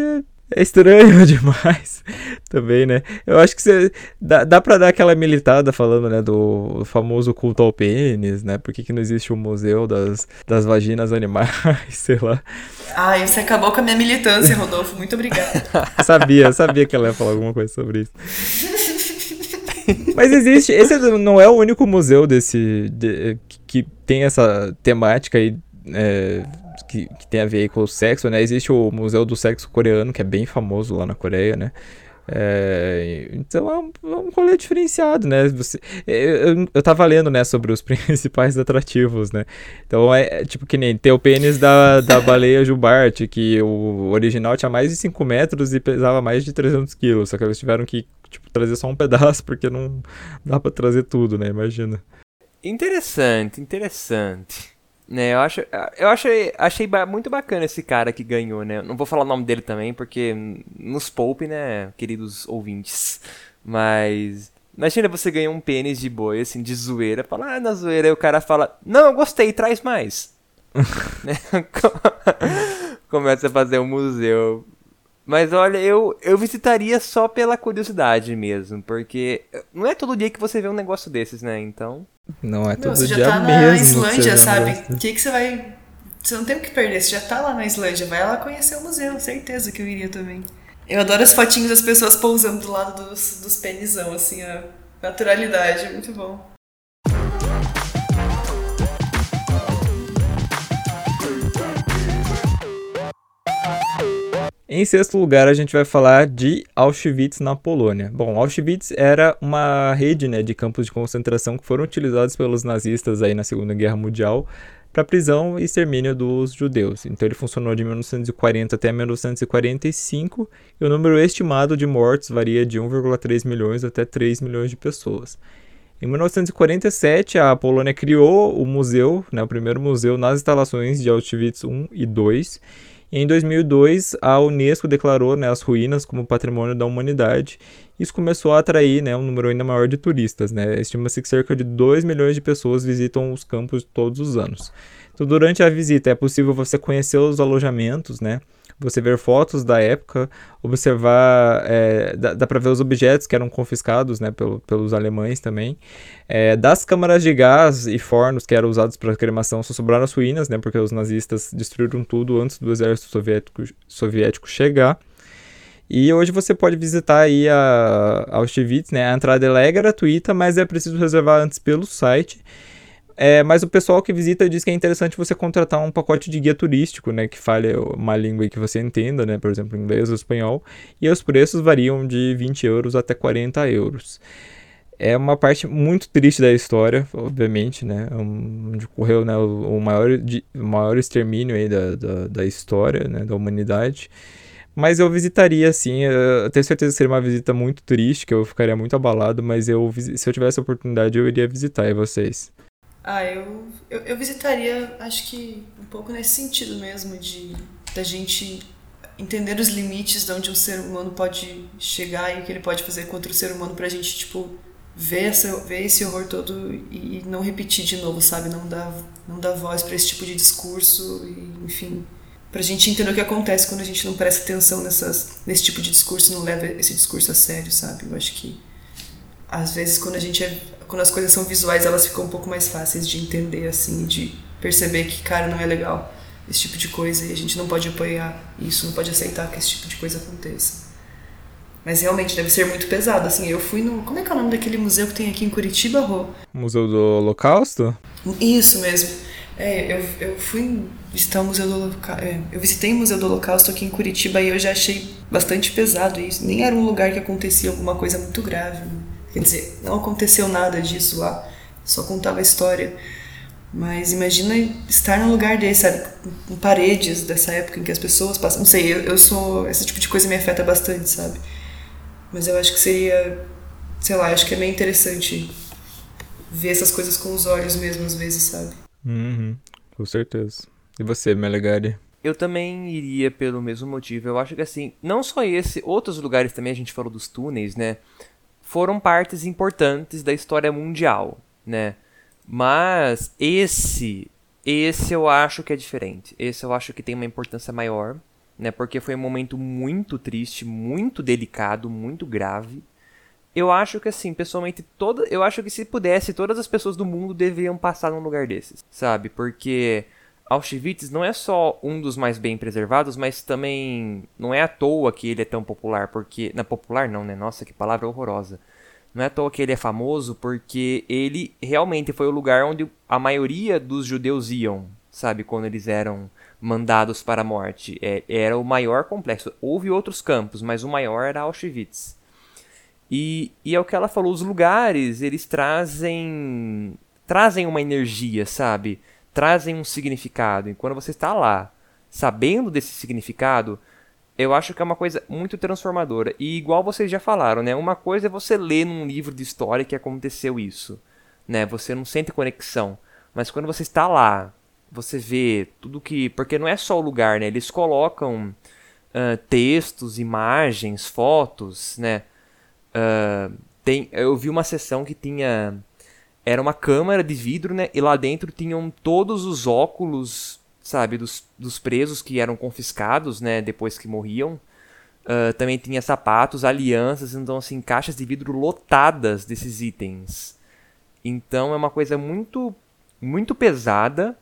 é, estranho [LAUGHS] demais também, né? Eu acho que você. Dá, dá pra dar aquela militada falando, né? Do famoso culto ao pênis, né? Por que, que não existe um museu das, das vaginas animais, [LAUGHS] sei lá. Ai, você acabou com a minha militância, Rodolfo. Muito obrigada. [LAUGHS] Sabia, sabia que ela ia falar alguma coisa sobre isso. Mas existe, esse não é o único museu desse de- que, que tem essa temática aí é, que, que tem a ver com o sexo, né? Existe o Museu do Sexo Coreano, que é bem famoso lá na Coreia, né? É, então é um, é um rolê diferenciado, né? Você, eu, eu, tava lendo, né, sobre os [LAUGHS] principais atrativos, né? Então é, é tipo que nem ter o pênis da, da baleia jubarte, que o original tinha mais de 5 metros e pesava mais de 300 quilos, só que eles tiveram que tipo, trazer só um pedaço, porque não dá pra trazer tudo, né? Imagina. Interessante, interessante. Né, eu acho, eu achei, achei muito bacana esse cara que ganhou, né? Não vou falar o nome dele também, porque nos poupe, né, queridos ouvintes. Mas. Imagina você ganhar um pênis de boi, assim, de zoeira. Fala, ah, na zoeira. Aí o cara fala, não, eu gostei, traz mais. [LAUGHS] Né? [LAUGHS] Começa a fazer um museu. Mas olha, eu, eu visitaria só pela curiosidade mesmo, porque não é todo dia que você vê um negócio desses, né? Então. Não é Meu, todo você já dia tá mesmo. na você Islândia, vê um sabe? negócio O que, que você vai. Você não tem o que perder, você já tá lá na Islândia, vai lá conhecer o museu, certeza que eu iria também. Eu adoro as fotinhas das pessoas pousando do lado dos, dos penisão, assim, a naturalidade, é muito bom. Em sexto lugar, a gente vai falar de Auschwitz na Polônia. Bom, Auschwitz era uma rede né, de campos de concentração que foram utilizados pelos nazistas aí na Segunda Guerra Mundial para prisão e extermínio dos judeus. Então ele funcionou de 1940 até 1945 e o número estimado de mortos varia de 1,3 milhões até 3 milhões de pessoas. Em 1947, a Polônia criou o museu, né, o primeiro museu nas instalações de Auschwitz I e II. E em 2002, a Unesco declarou né, as ruínas como patrimônio da humanidade. Isso começou a atrair né, um número ainda maior de turistas. Né? Estima-se que cerca de 2 milhões de pessoas visitam os campos todos os anos. Então, durante a visita, é possível você conhecer os alojamentos, né? Você ver fotos da época, observar, é, dá, dá para ver os objetos que eram confiscados né, pelo, pelos alemães também. É, das câmaras de gás e fornos que eram usados para cremação, só sobraram as ruínas, né, porque os nazistas destruíram tudo antes do exército soviético, soviético chegar. E hoje você pode visitar aí a, a Auschwitz, né? A entrada é gratuita, mas é preciso reservar antes pelo site. É, mas o pessoal que visita diz que é interessante você contratar um pacote de guia turístico, né, que fale uma língua que você entenda, né, por exemplo, inglês ou espanhol, e os preços variam de 20 euros até 40 euros. É uma parte muito triste da história, obviamente, né, onde ocorreu né, o, maior, o maior extermínio aí da, da, da história, né, da humanidade. Mas eu visitaria, sim. Eu tenho certeza que seria uma visita muito triste, que eu ficaria muito abalado, mas eu, se eu tivesse a oportunidade, eu iria visitar. E vocês? Ah, eu, eu, eu visitaria, acho que um pouco nesse sentido mesmo, de da gente entender os limites de onde um ser humano pode chegar e o que ele pode fazer contra o ser humano pra gente, tipo, ver, essa, ver esse horror todo e não repetir de novo, sabe? Não dar, não dar voz para esse tipo de discurso e, enfim, pra gente entender o que acontece quando a gente não presta atenção nessas, nesse tipo de discurso não leva esse discurso a sério, sabe? Eu acho que às vezes quando a gente é, quando as coisas são visuais, elas ficam um pouco mais fáceis de entender assim, de perceber que cara não é legal. esse tipo de coisa e a gente não pode apoiar isso, não pode aceitar que esse tipo de coisa aconteça. Mas realmente deve ser muito pesado, assim, eu fui no... Como é que é o nome daquele museu que tem aqui em Curitiba, Rô? Museu do Holocausto? Isso mesmo. É, eu, eu fui visitar o Museu do Holocausto. É, eu visitei o Museu do Holocausto aqui em Curitiba e eu já achei bastante pesado isso. Nem era um lugar que acontecia alguma coisa muito grave. Né? Quer dizer, não aconteceu nada disso lá, só contava a história. Mas imagina estar num lugar desse, sabe? Com paredes dessa época em que as pessoas passam. Não sei, eu, eu sou. Esse tipo de coisa me afeta bastante, sabe? Mas eu acho que seria. Sei lá, acho que é meio interessante ver essas coisas com os olhos mesmo, às vezes, sabe? Uhum, com certeza. E você, Melegari? Eu também iria pelo mesmo motivo. Eu acho que assim, não só esse, outros lugares também, a gente falou dos túneis, né? Foram partes importantes da história mundial, né? Mas esse, esse eu acho que é diferente. Esse eu acho que tem uma importância maior, né? Porque foi um momento muito triste, muito delicado, muito grave. Eu acho que assim, pessoalmente, toda, eu acho que se pudesse, todas as pessoas do mundo deveriam passar num lugar desses, sabe? Porque Auschwitz não é só um dos mais bem preservados, mas também não é à toa que ele é tão popular, porque não popular não, né? Nossa, que palavra horrorosa. Não é à toa que ele é famoso, porque ele realmente foi o lugar onde a maioria dos judeus iam, sabe, quando eles eram mandados para a morte. É, era o maior complexo. Houve outros campos, mas o maior era Auschwitz. E, e é o que ela falou, os lugares, eles trazem trazem uma energia, sabe? Trazem um significado. E quando você está lá, sabendo desse significado, eu acho que é uma coisa muito transformadora. E igual vocês já falaram, né? Uma coisa é você ler num livro de história que aconteceu isso, né? Você não sente conexão. Mas quando você está lá, você vê tudo que... Porque não é só o lugar, né? Eles colocam uh, textos, imagens, fotos, né? Uh, tem, eu vi uma sessão que tinha. Era uma câmara de vidro, né? E lá dentro tinham todos os óculos, sabe, dos, dos presos que eram confiscados, né? Depois que morriam. Uh, também tinha sapatos, alianças, então, assim, caixas de vidro lotadas desses itens. Então é uma coisa muito, muito pesada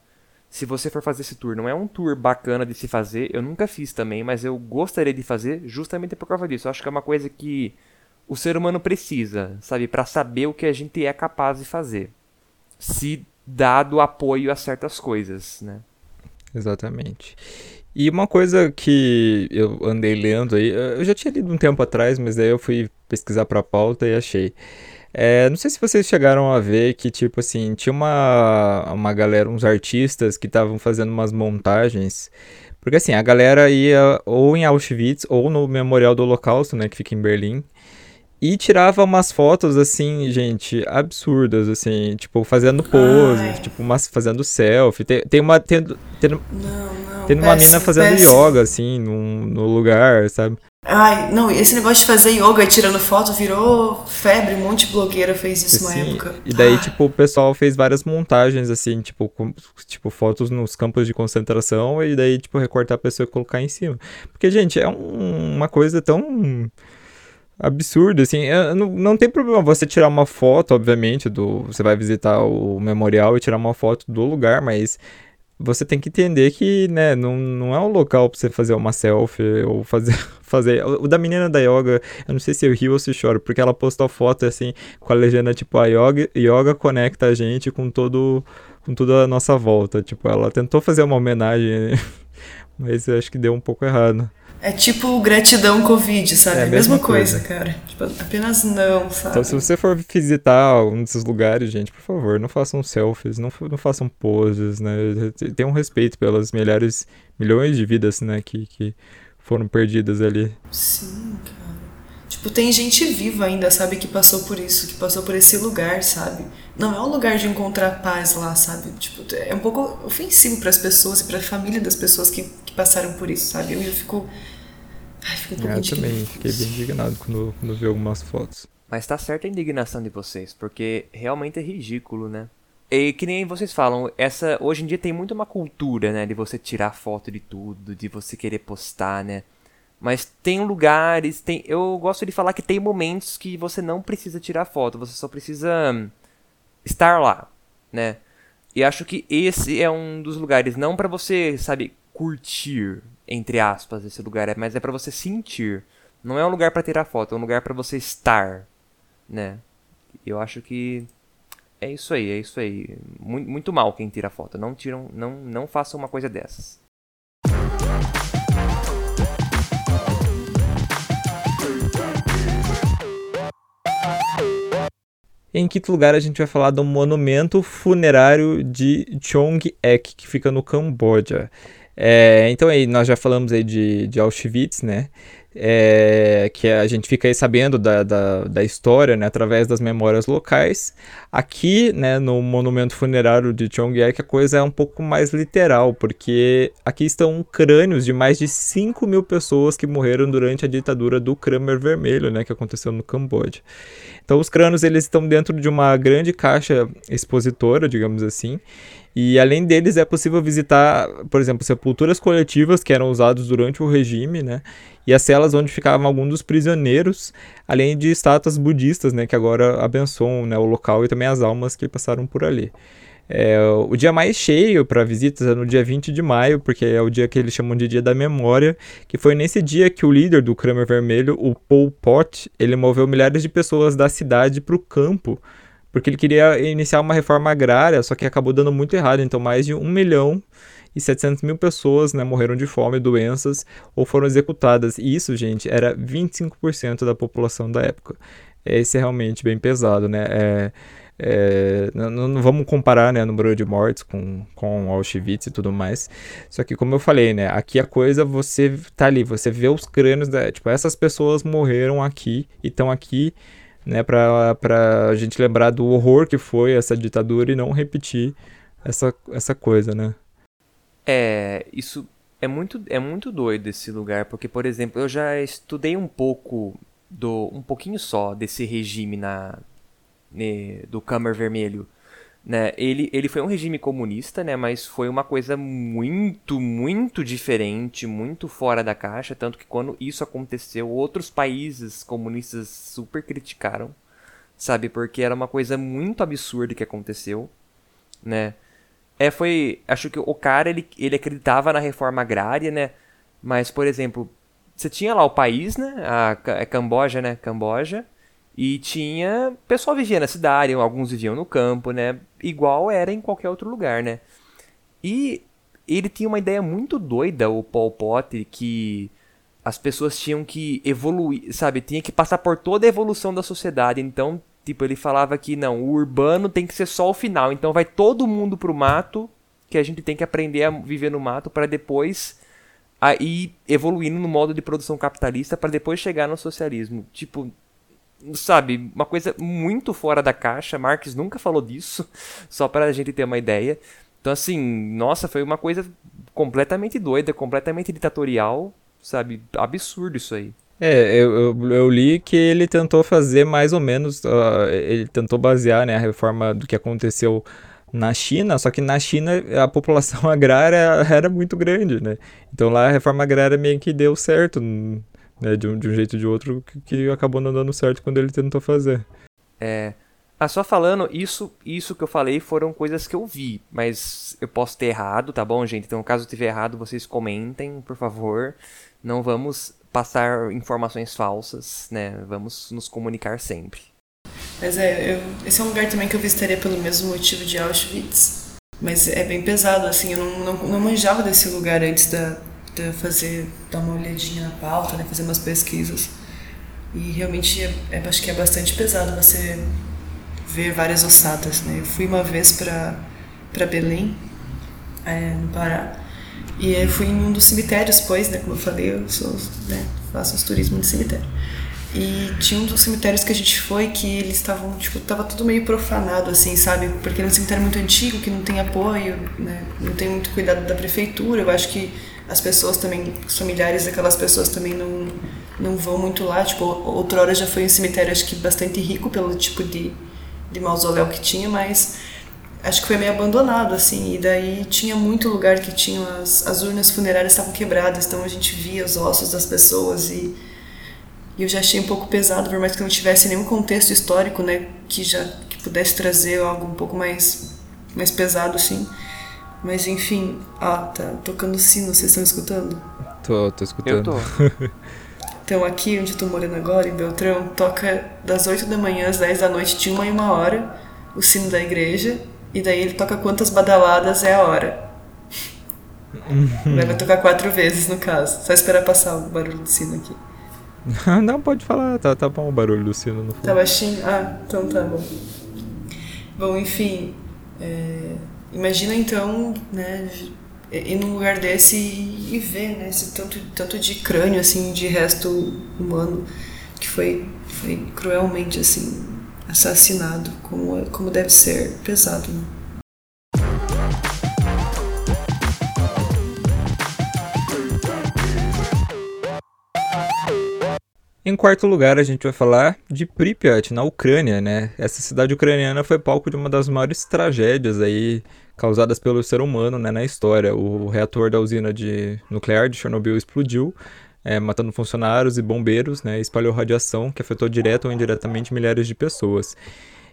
se você for fazer esse tour. Não é um tour bacana de se fazer, eu nunca fiz também, mas eu gostaria de fazer justamente por causa disso. Eu acho que é uma coisa que o ser humano precisa, sabe, para saber o que a gente é capaz de fazer, se dado apoio a certas coisas, né? Exatamente. E uma coisa que eu andei lendo aí, eu já tinha lido um tempo atrás, mas daí eu fui pesquisar para a pauta e achei. É, não sei se vocês chegaram a ver que, tipo assim, tinha uma, uma galera, uns artistas que estavam fazendo umas montagens. Porque assim, a galera ia ou em Auschwitz ou no Memorial do Holocausto, né, que fica em Berlim. E tirava umas fotos, assim, gente, absurdas, assim, tipo, fazendo pose, Ai. tipo, umas, fazendo selfie. Tem, tem uma. Tem, tem, não, não, tem uma péssimo, mina fazendo péssimo. yoga, assim, num, no lugar, sabe? Ai, não, esse negócio de fazer yoga e tirando foto virou febre, um monte de blogueira fez isso assim, uma época. E daí, Ai. tipo, o pessoal fez várias montagens, assim, tipo, com, tipo, fotos nos campos de concentração e daí, tipo, recortar a pessoa e colocar em cima. Porque, gente, é um, uma coisa tão absurdo, assim, não, não tem problema você tirar uma foto, obviamente, do, você vai visitar o memorial e tirar uma foto do lugar, mas você tem que entender que, né, não, não é um local pra você fazer uma selfie [LAUGHS] ou fazer, fazer, o da menina da yoga, eu não sei se eu rio ou se choro, porque ela postou foto, assim, com a legenda, tipo, a yoga, yoga conecta a gente com todo, com toda a nossa volta, tipo, ela tentou fazer uma homenagem, [LAUGHS] mas eu acho que deu um pouco errado. É tipo gratidão Covid, sabe? É a mesma, mesma coisa, coisa, cara. Tipo, apenas não, sabe? Então, se você for visitar um desses lugares, gente, por favor, não façam selfies, não, não façam poses, né? Tenham respeito pelas milhares, milhões de vidas, né, que, que foram perdidas ali. Sim, cara. Tipo, tem gente viva ainda, sabe, que passou por isso, que passou por esse lugar, sabe? Não é um lugar de encontrar paz lá, sabe? Tipo, é um pouco ofensivo para as pessoas e para a família das pessoas que, que passaram por isso, sabe? Eu, eu fico. Ai, fico um pouco é, Eu também fiquei bem indignado quando, quando vi algumas fotos. Mas tá certa a indignação de vocês, porque realmente é ridículo, né? E que nem vocês falam, essa hoje em dia tem muito uma cultura, né, de você tirar foto de tudo, de você querer postar, né? Mas tem lugares, tem, eu gosto de falar que tem momentos que você não precisa tirar foto, você só precisa estar lá, né? E acho que esse é um dos lugares, não para você, sabe, curtir, entre aspas, esse lugar, mas é para você sentir. Não é um lugar para tirar foto, é um lugar para você estar, né? Eu acho que é isso aí, é isso aí. Muito, muito mal quem tira foto. Não tiram, não, não façam uma coisa dessas. Em quinto lugar, a gente vai falar do monumento funerário de Chong-ek, que fica no Camboja. É, então aí, nós já falamos aí de, de Auschwitz, né? É, que a gente fica aí sabendo da, da, da, história, né, através das memórias locais. Aqui, né, no monumento funerário de Chongqing, a coisa é um pouco mais literal, porque aqui estão crânios de mais de 5 mil pessoas que morreram durante a ditadura do Khmer Vermelho, né, que aconteceu no Camboja. Então, os crânios eles estão dentro de uma grande caixa expositora, digamos assim, e além deles, é possível visitar, por exemplo, sepulturas coletivas que eram usadas durante o regime, né? E as celas onde ficavam alguns dos prisioneiros, além de estátuas budistas, né? Que agora abençoam né, o local e também as almas que passaram por ali. É, o dia mais cheio para visitas é no dia 20 de maio, porque é o dia que eles chamam de Dia da Memória, que foi nesse dia que o líder do Kramer Vermelho, o Pol Pot, ele moveu milhares de pessoas da cidade para o campo porque ele queria iniciar uma reforma agrária, só que acabou dando muito errado. Então, mais de 1 milhão e 700 mil pessoas né, morreram de fome, doenças ou foram executadas. E isso, gente, era 25% da população da época. Esse é realmente bem pesado, né? É, é, não, não, vamos comparar né, o número de mortes com, com Auschwitz e tudo mais. Só que, como eu falei, né, aqui a coisa você tá ali, você vê os crânios, da, tipo, essas pessoas morreram aqui e estão aqui né, para a gente lembrar do horror que foi essa ditadura e não repetir essa, essa coisa, né? É, isso é muito, é muito doido esse lugar, porque, por exemplo, eu já estudei um pouco, do um pouquinho só desse regime na, ne, do Câmara Vermelho né? Ele, ele foi um regime comunista, né? Mas foi uma coisa muito, muito diferente, muito fora da caixa. Tanto que quando isso aconteceu, outros países comunistas super criticaram, sabe? Porque era uma coisa muito absurda que aconteceu, né? É, foi... Acho que o cara, ele, ele acreditava na reforma agrária, né? Mas, por exemplo, você tinha lá o país, né? A, a é Camboja, né? Camboja e tinha. Pessoal vivia na cidade, alguns viviam no campo, né? Igual era em qualquer outro lugar, né? E ele tinha uma ideia muito doida, o Paul Potter, que as pessoas tinham que evoluir, sabe? Tinha que passar por toda a evolução da sociedade. Então, tipo, ele falava que não, o urbano tem que ser só o final. Então vai todo mundo pro mato, que a gente tem que aprender a viver no mato para depois aí evoluindo no modo de produção capitalista para depois chegar no socialismo. Tipo, sabe, uma coisa muito fora da caixa. Marx nunca falou disso, [LAUGHS] só para a gente ter uma ideia. Então, assim, nossa, foi uma coisa completamente doida, completamente ditatorial, sabe? Absurdo isso aí. É, eu, eu, eu, li que ele tentou fazer mais ou menos, uh, ele tentou basear né, a reforma do que aconteceu na China, só que na China a população [LAUGHS] agrária era muito grande, né? Então lá a reforma agrária meio que deu certo, né, de, um, de um jeito ou de outro, que, que acabou não dando certo quando ele tentou fazer. É. Ah, só falando, isso, isso que eu falei foram coisas que eu vi, mas eu posso ter errado, tá bom, gente? Então, caso eu tiver errado, vocês comentem, por favor. Não vamos passar informações falsas, né? Vamos nos comunicar sempre. Mas é, eu, esse é um lugar também que eu visitaria pelo mesmo motivo de Auschwitz. Mas é bem pesado, assim, eu não, não, não manjava desse lugar antes da, fazer, dar uma olhadinha na pauta, né, fazer umas pesquisas. E realmente é, é, acho que é bastante pesado você ver várias ossadas. Né? Eu fui uma vez para Belém, é, no Pará, e eu fui em um dos cemitérios, pois, né, como eu falei, eu sou, né, faço uns turismo de cemitério. E tinha um dos cemitérios que a gente foi que eles estavam, tipo, tava tudo meio profanado, assim, sabe? Porque é um cemitério muito antigo, que não tem apoio, né? Não tem muito cuidado da prefeitura. Eu acho que as pessoas também, os familiares daquelas pessoas também não, não vão muito lá. Tipo, outrora já foi um cemitério, acho que bastante rico pelo tipo de, de mausoléu que tinha, mas acho que foi meio abandonado, assim. E daí tinha muito lugar que tinha as, as urnas funerárias estavam quebradas, então a gente via os ossos das pessoas e, e eu já achei um pouco pesado, por mais que não tivesse nenhum contexto histórico, né, que já que pudesse trazer algo um pouco mais mais pesado, assim. Mas enfim, ah, tá tocando sino, vocês estão escutando? Tô, tô escutando. Eu tô. [LAUGHS] Então aqui onde eu tô morando agora, em Beltrão, toca das 8 da manhã às 10 da noite, de uma em uma hora, o sino da igreja. E daí ele toca quantas badaladas é a hora. Vai [LAUGHS] tocar quatro vezes no caso. Só esperar passar o barulho do sino aqui. [LAUGHS] Não, pode falar, tá, tá bom o barulho do sino no fundo. Tá baixinho? Ah, então tá bom. Bom, enfim. é, imagina então, né, ir num lugar desse e, ver, né, esse tanto, tanto de crânio, assim, de resto humano que foi, foi cruelmente, assim, assassinado, como, como deve ser pesado, né? Em quarto lugar, a gente vai falar de Pripyat, na Ucrânia, né? Essa cidade ucraniana foi palco de uma das maiores tragédias aí causadas pelo ser humano, né, na história. O reator da usina de nuclear de Chernobyl explodiu, é, matando funcionários e bombeiros, né? Espalhou radiação que afetou direto ou indiretamente milhares de pessoas.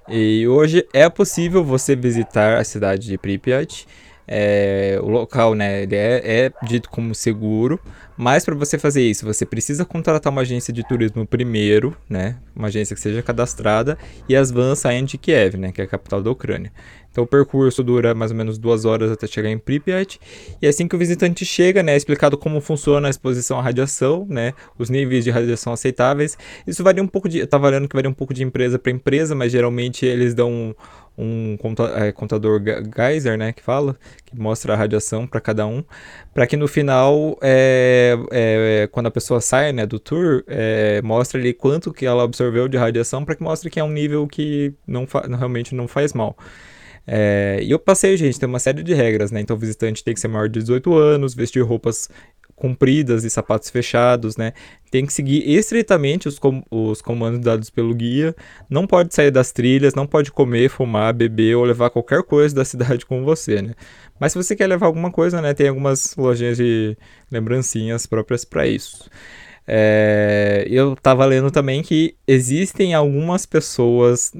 E hoje é possível você visitar a cidade de Pripyat. É, o local, né, ele é, é dito como seguro, mas para você fazer isso, você precisa contratar uma agência de turismo primeiro, né, uma agência que seja cadastrada, e as vans saem de Kiev, né, que é a capital da Ucrânia. Então o percurso dura mais ou menos duas horas até chegar em Pripyat. E assim que o visitante chega, né, é explicado como funciona a exposição à radiação, né, os níveis de radiação aceitáveis. Isso varia um pouco de, tá valendo que varia um pouco de empresa para empresa, mas geralmente eles dão um, é, contador Geyser, né, que fala, que mostra a radiação para cada um, para que no final, é, é, quando a pessoa sai, né, do tour, é, mostra ali quanto que ela absorveu de radiação, para que mostre que é um nível que não realmente não faz mal. É, e eu passei, gente, tem uma série de regras, né? Então visitante tem que ser maior de 18 anos, vestir roupas compridas e sapatos fechados, né? Tem que seguir estritamente os, com os comandos dados pelo guia, não pode sair das trilhas, não pode comer, fumar, beber ou levar qualquer coisa da cidade com você, né? Mas se você quer levar alguma coisa, né? Tem algumas lojinhas de lembrancinhas próprias para isso. É, eu estava lendo também que existem algumas pessoas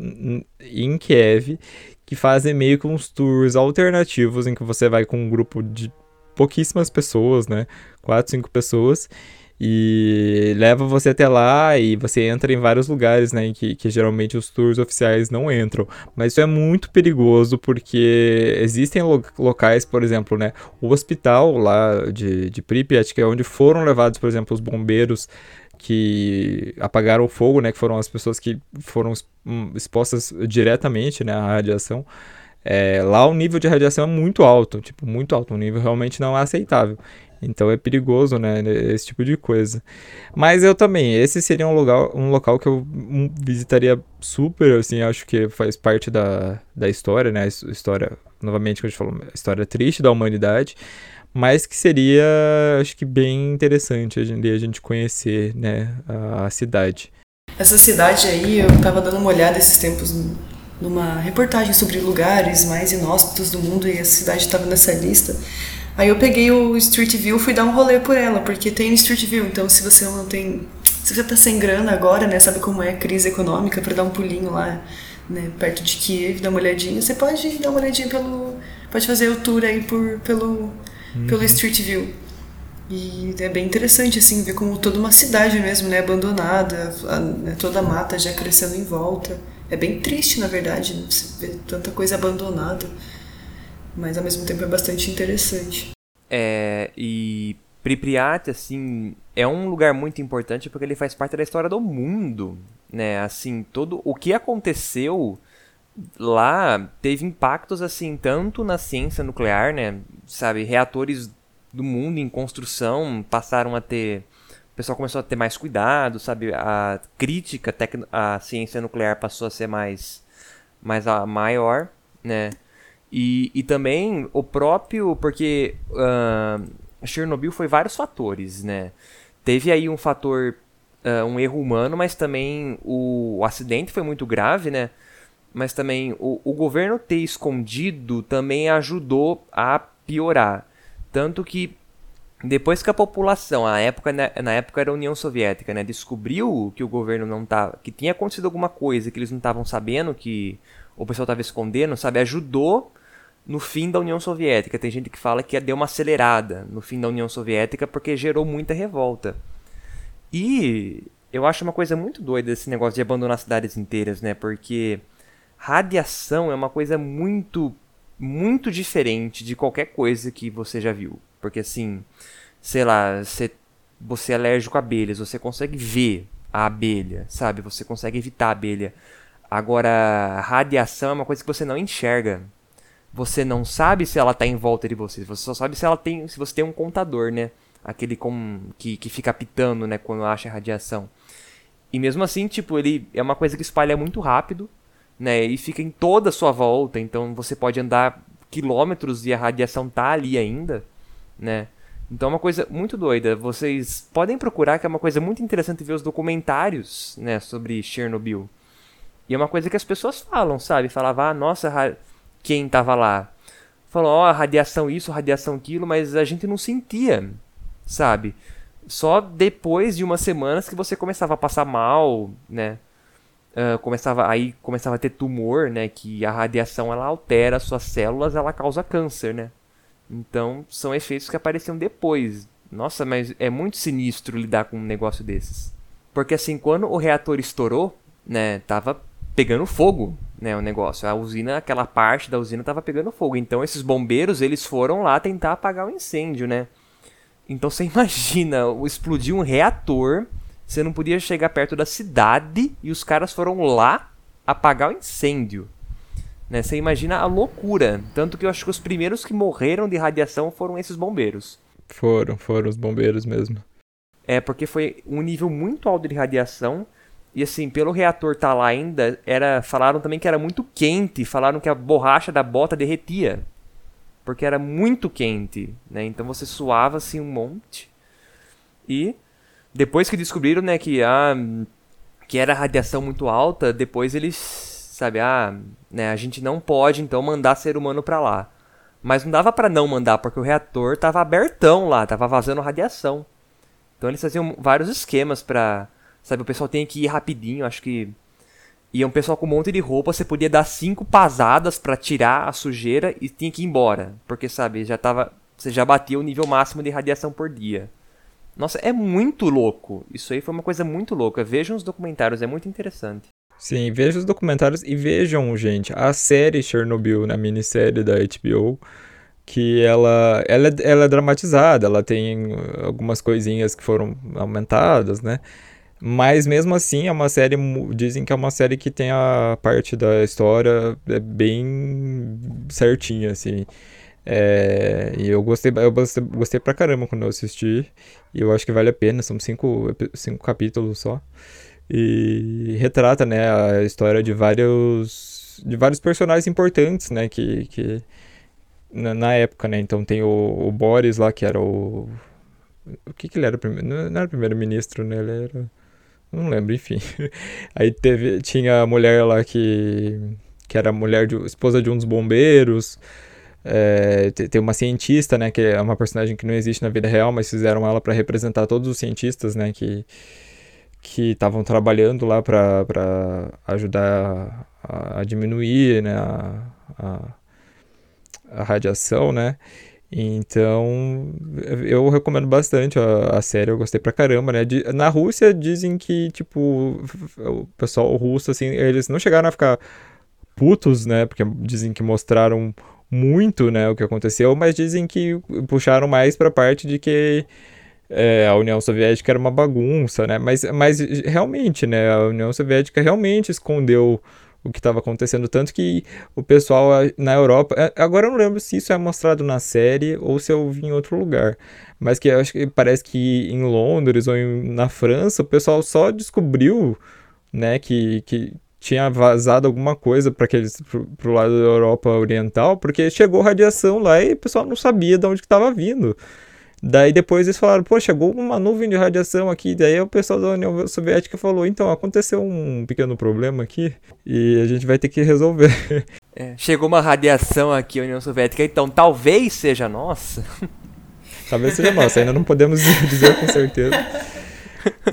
em Kiev que fazem meio que uns tours alternativos em que você vai com um grupo de pouquíssimas pessoas, né? Quatro, cinco pessoas. E leva você até lá e você entra em vários lugares, né? Que, que geralmente os tours oficiais não entram. Mas isso é muito perigoso porque existem lo locais, por exemplo, né? O hospital lá de, de Pripyat, que é onde foram levados, por exemplo, os bombeiros que apagaram o fogo, né, que foram as pessoas que foram expostas diretamente, né, à radiação. É, lá o nível de radiação é muito alto, tipo, muito alto, um nível realmente não é aceitável. Então é perigoso, né, esse tipo de coisa. Mas eu também, esse seria um lugar, um local que eu visitaria super, assim, acho que faz parte da, da história, né, história, novamente, como a gente falou, história triste da humanidade mas que seria, acho que bem interessante a gente, a gente conhecer, né, a, a cidade. Essa cidade aí, eu estava dando uma olhada esses tempos numa reportagem sobre lugares mais inóspitos do mundo e a cidade estava nessa lista. Aí eu peguei o Street View, fui dar um rolê por ela, porque tem no Street View, então se você não tem, se você tá sem grana agora, né, sabe como é a crise econômica para dar um pulinho lá, né, perto de Kiev, dar uma olhadinha, você pode dar uma olhadinha pelo, pode fazer o tour aí por pelo uhum. pelo Street View. E é bem interessante, assim, ver como toda uma cidade mesmo, né, abandonada, a, né, toda a mata já crescendo em volta. É bem triste, na verdade, né, ver tanta coisa abandonada, mas ao mesmo tempo é bastante interessante. É, e Pripyat, assim, é um lugar muito importante porque ele faz parte da história do mundo, né, assim, todo o que aconteceu lá teve impactos assim tanto na ciência nuclear, né? Sabe, reatores do mundo em construção passaram a ter o pessoal começou a ter mais cuidado, sabe? A crítica à ciência nuclear passou a ser mais mais a maior, né? E, e também o próprio porque uh, Chernobyl foi vários fatores, né? Teve aí um fator uh, um erro humano, mas também o, o acidente foi muito grave, né? mas também o, o governo ter escondido também ajudou a piorar. Tanto que depois que a população, na época, na, na época era a União Soviética, né, descobriu que o governo não tava, que tinha acontecido alguma coisa que eles não estavam sabendo, que o pessoal estava escondendo, sabe, ajudou no fim da União Soviética. Tem gente que fala que deu uma acelerada no fim da União Soviética porque gerou muita revolta. E eu acho uma coisa muito doida esse negócio de abandonar cidades inteiras, né? Porque radiação é uma coisa muito, muito diferente de qualquer coisa que você já viu. Porque assim, sei lá, você, você é alérgico a abelhas, você consegue ver a abelha, sabe? Você consegue evitar a abelha. Agora, radiação é uma coisa que você não enxerga. Você não sabe se ela está em volta de você. Você só sabe se ela tem, se você tem um contador, né? Aquele com, que, que fica pitando, né? Quando acha radiação. E mesmo assim, tipo, ele é uma coisa que espalha muito rápido, né? E fica em toda a sua volta. Então você pode andar quilômetros e a radiação tá ali ainda, né? Então é uma coisa muito doida. Vocês podem procurar, que é uma coisa muito interessante ver os documentários, né, sobre Chernobyl. E é uma coisa que as pessoas falam, sabe? Falava, ah, nossa, quem tava lá? Falou, ó, oh, radiação isso, radiação aquilo, mas a gente não sentia, sabe? Só depois de umas semanas que você começava a passar mal, né? Uh, começava aí começava a ter tumor, né? Que a radiação ela altera as suas células, ela causa câncer, né? Então são efeitos que apareciam depois. Nossa, mas é muito sinistro lidar com um negócio desses. Porque assim, quando o reator estourou, né? Tava pegando fogo, né, o negócio. A usina, aquela parte da usina tava pegando fogo. Então esses bombeiros, eles foram lá tentar apagar o incêndio, né? Então você [LAUGHS] imagina, explodir um reator, você não podia chegar perto da cidade e os caras foram lá apagar o incêndio. Né? Você imagina a loucura. Tanto que eu acho que os primeiros que morreram de radiação foram esses bombeiros. Foram, foram os bombeiros mesmo. É, porque foi um nível muito alto de radiação e assim, pelo reator estar tá lá ainda, era, falaram também que era muito quente, falaram que a borracha da bota derretia. Porque era muito quente, né? Então você suava assim um monte. E depois que descobriram, né, que a que era radiação muito alta, depois eles, sabe, ah, né, a gente não pode então mandar ser humano para lá. Mas não dava para não mandar, porque o reator tava abertão lá, tava vazando radiação. Então eles faziam vários esquemas para Sabe, o pessoal tem que ir rapidinho, acho que. E um pessoal com um monte de roupa, você podia dar cinco pasadas para tirar a sujeira e tinha que ir embora. Porque, sabe, já tava. Você já batia o nível máximo de radiação por dia. Nossa, é muito louco. Isso aí foi uma coisa muito louca. Vejam os documentários, é muito interessante. Sim, vejam os documentários e vejam, gente, a série Chernobyl, na minissérie da HBO, que ela, ela, é, ela é dramatizada, ela tem algumas coisinhas que foram aumentadas, né? Mas mesmo assim é uma série. Dizem que é uma série que tem a parte da história é bem certinha, assim. É, e eu gostei, eu gostei, gostei pra caramba quando eu assisti. E eu acho que vale a pena, são cinco, cinco capítulos só. E retrata, né, a história de vários. de vários personagens importantes, né, que. que na, na época, né? Então tem o, o Boris lá, que era o. O que, que ele era? Não era primeiro-ministro, né? Ele era. Não lembro, enfim. [LAUGHS] Aí teve, tinha a mulher lá que, que era mulher de, esposa de um dos bombeiros. É, tem uma cientista, né, que é uma personagem que não existe na vida real, mas fizeram ela para representar todos os cientistas, né, que que estavam trabalhando lá para ajudar a, a, diminuir, né, a, a, a radiação, né? Então, eu recomendo bastante a, a, série, eu gostei pra caramba, né? De, na Rússia dizem que, tipo, o pessoal russo, assim, eles não chegaram a ficar putos, né? Porque dizem que mostraram muito, né, o que aconteceu, mas dizem que puxaram mais pra parte de que é, a União Soviética era uma bagunça, né? Mas, mas realmente, né, a União Soviética realmente escondeu o que estava acontecendo. Tanto que o pessoal na Europa. É, agora eu não lembro se isso é mostrado na série ou se eu vi em outro lugar. Mas que acho que parece que em Londres ou em, na França o pessoal só descobriu né, que, que tinha vazado alguma coisa para aqueles pro, pro lado da Europa Oriental, porque chegou radiação lá e o pessoal não sabia de onde que estava vindo. Daí depois eles falaram, pô, chegou uma nuvem de radiação aqui. Daí o pessoal da União Soviética falou, então, aconteceu um pequeno problema aqui e a gente vai ter que resolver. [LAUGHS] É, chegou uma radiação aqui na União Soviética, então talvez seja nossa. [LAUGHS] Talvez seja nossa, ainda não podemos [LAUGHS] dizer com certeza.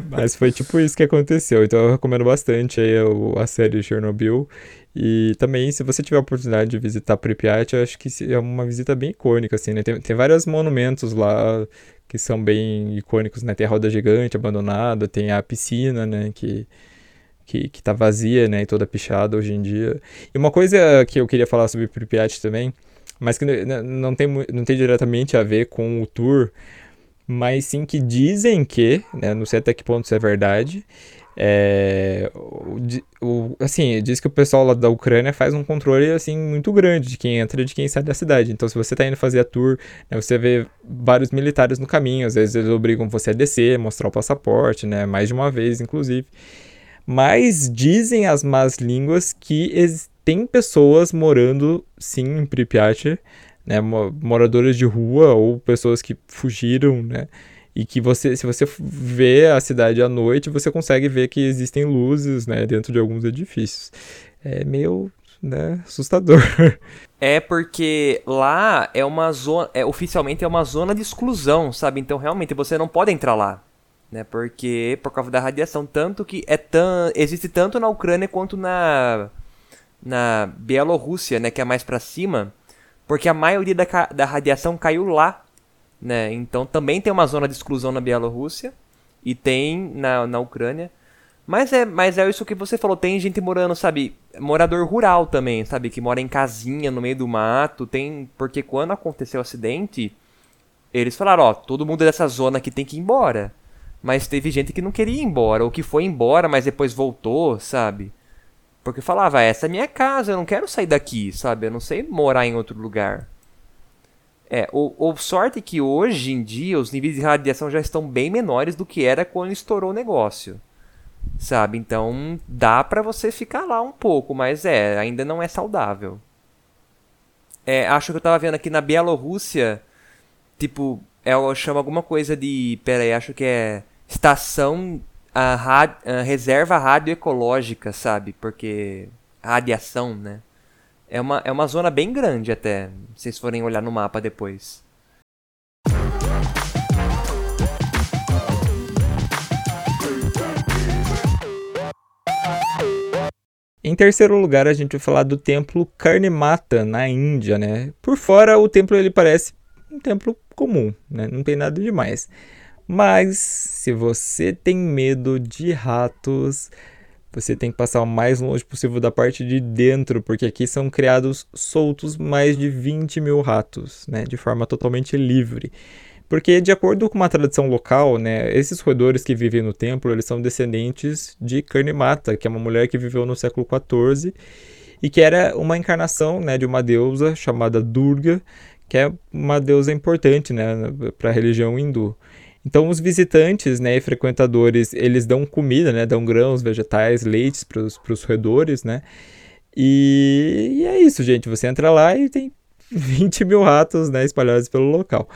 Mas foi tipo isso que aconteceu. Então eu recomendo bastante aí a série Chernobyl. E também, se você tiver a oportunidade de visitar Pripyat, eu acho que é uma visita bem icônica, assim, né? Tem, tem vários monumentos lá que são bem icônicos, né? Tem a roda gigante abandonada, tem a piscina, né? Que, que, que tá vazia, né? E toda pichada hoje em dia. E uma coisa que eu queria falar sobre Pripyat também, mas que não tem, não tem diretamente a ver com o tour, mas sim que dizem que, né? Não sei até que ponto isso é verdade, é, o, assim, diz que o pessoal lá da Ucrânia faz um controle assim muito grande de quem entra e de quem sai da cidade. Então, se você está indo fazer a tour, né, você vê vários militares no caminho. Às vezes eles obrigam você a descer, mostrar o passaporte, né, mais de uma vez, inclusive. Mas dizem as más línguas que tem pessoas morando sim em Pripyat, né, moradores de rua ou pessoas que fugiram, né, e que você, se você vê a cidade à noite, você consegue ver que existem luzes, né, dentro de alguns edifícios. É meio, né, assustador. [LAUGHS] É porque lá é uma zona, é, oficialmente é uma zona de exclusão, sabe? Então realmente você não pode entrar lá, né? Porque por causa da radiação, tanto que é tão, existe tanto na Ucrânia quanto na na Bielorrússia, né, que é mais para cima, porque a maioria da, da radiação caiu lá né? Então também tem uma zona de exclusão na Bielorrússia e tem na, na Ucrânia. Mas é, mas é isso que você falou, tem gente morando, sabe, morador rural também, sabe, que mora em casinha no meio do mato, tem, porque quando aconteceu o acidente, eles falaram, ó, todo mundo dessa zona aqui tem que ir embora. Mas teve gente que não queria ir embora, ou que foi embora, mas depois voltou, sabe? Porque falava, essa é minha casa, eu não quero sair daqui, sabe? Eu não sei morar em outro lugar. É, o, o sorte é que hoje em dia os níveis de radiação já estão bem menores do que era quando estourou o negócio. Sabe? Então dá para você ficar lá um pouco, mas é, ainda não é saudável. É, acho que eu tava vendo aqui na Bielorrússia, tipo, é, chama alguma coisa de. Pera aí, acho que é. Estação. A, a reserva radioecológica, sabe? Porque. Radiação, né? É uma, é uma zona bem grande até, se vocês forem olhar no mapa depois. Em terceiro lugar, a gente vai falar do templo Karnimata, na Índia, né? Por fora, o templo ele parece um templo comum, né? Não tem nada demais. Mas, se você tem medo de ratos, você tem que passar o mais longe possível da parte de dentro, porque aqui são criados soltos mais de 20 mil ratos, né, de forma totalmente livre. Porque, de acordo com uma tradição local, né, esses roedores que vivem no templo, eles são descendentes de Karnimata, que é uma mulher que viveu no século XIV e que era uma encarnação né, de uma deusa chamada Durga, que é uma deusa importante né, para a religião hindu. Então os visitantes, né, e frequentadores, eles dão comida, né, dão grãos, vegetais, leites para os roedores, né, e, e, é isso, gente, você entra lá e tem [LAUGHS] 20 mil ratos, né, espalhados pelo local.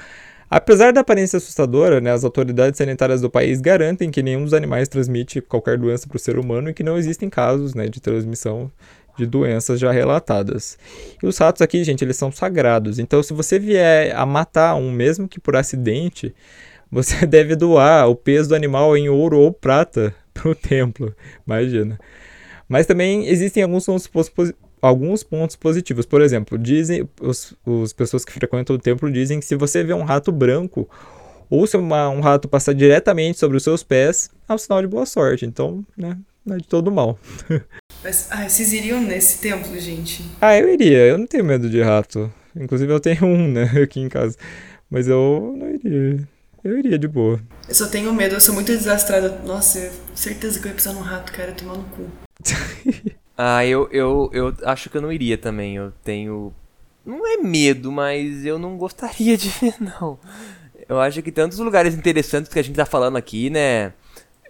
Apesar da aparência assustadora, né, as autoridades sanitárias do país garantem que nenhum dos animais transmite qualquer doença para o ser humano e que não existem casos, né, de transmissão de doenças já relatadas. E os ratos aqui, gente, eles são sagrados. Então, se você vier a matar um, mesmo que por acidente, você [LAUGHS] deve doar o peso do animal em ouro ou prata [LAUGHS] para o templo. Imagina. Mas também existem alguns pontos, alguns pontos positivos. Por exemplo, dizem os, os pessoas que frequentam o templo dizem que se você vê um rato branco ou se uma, um rato passar diretamente sobre os seus pés, é um sinal de boa sorte. Então, né, não é de todo mal. [LAUGHS] Mas, ah, vocês iriam nesse templo, gente? Ah, eu iria. Eu não tenho medo de rato. Inclusive, eu tenho um, né, aqui em casa. Mas eu não iria. Eu iria de boa. Eu só tenho medo, eu sou muito desastrada. Nossa, certeza que eu ia pisar num rato, cara, tomar no cu. [LAUGHS] ah, eu, eu, eu acho que eu não iria também. Eu tenho. Não é medo, mas eu não gostaria de ver, não. Eu acho que tantos lugares interessantes que a gente tá falando aqui, né?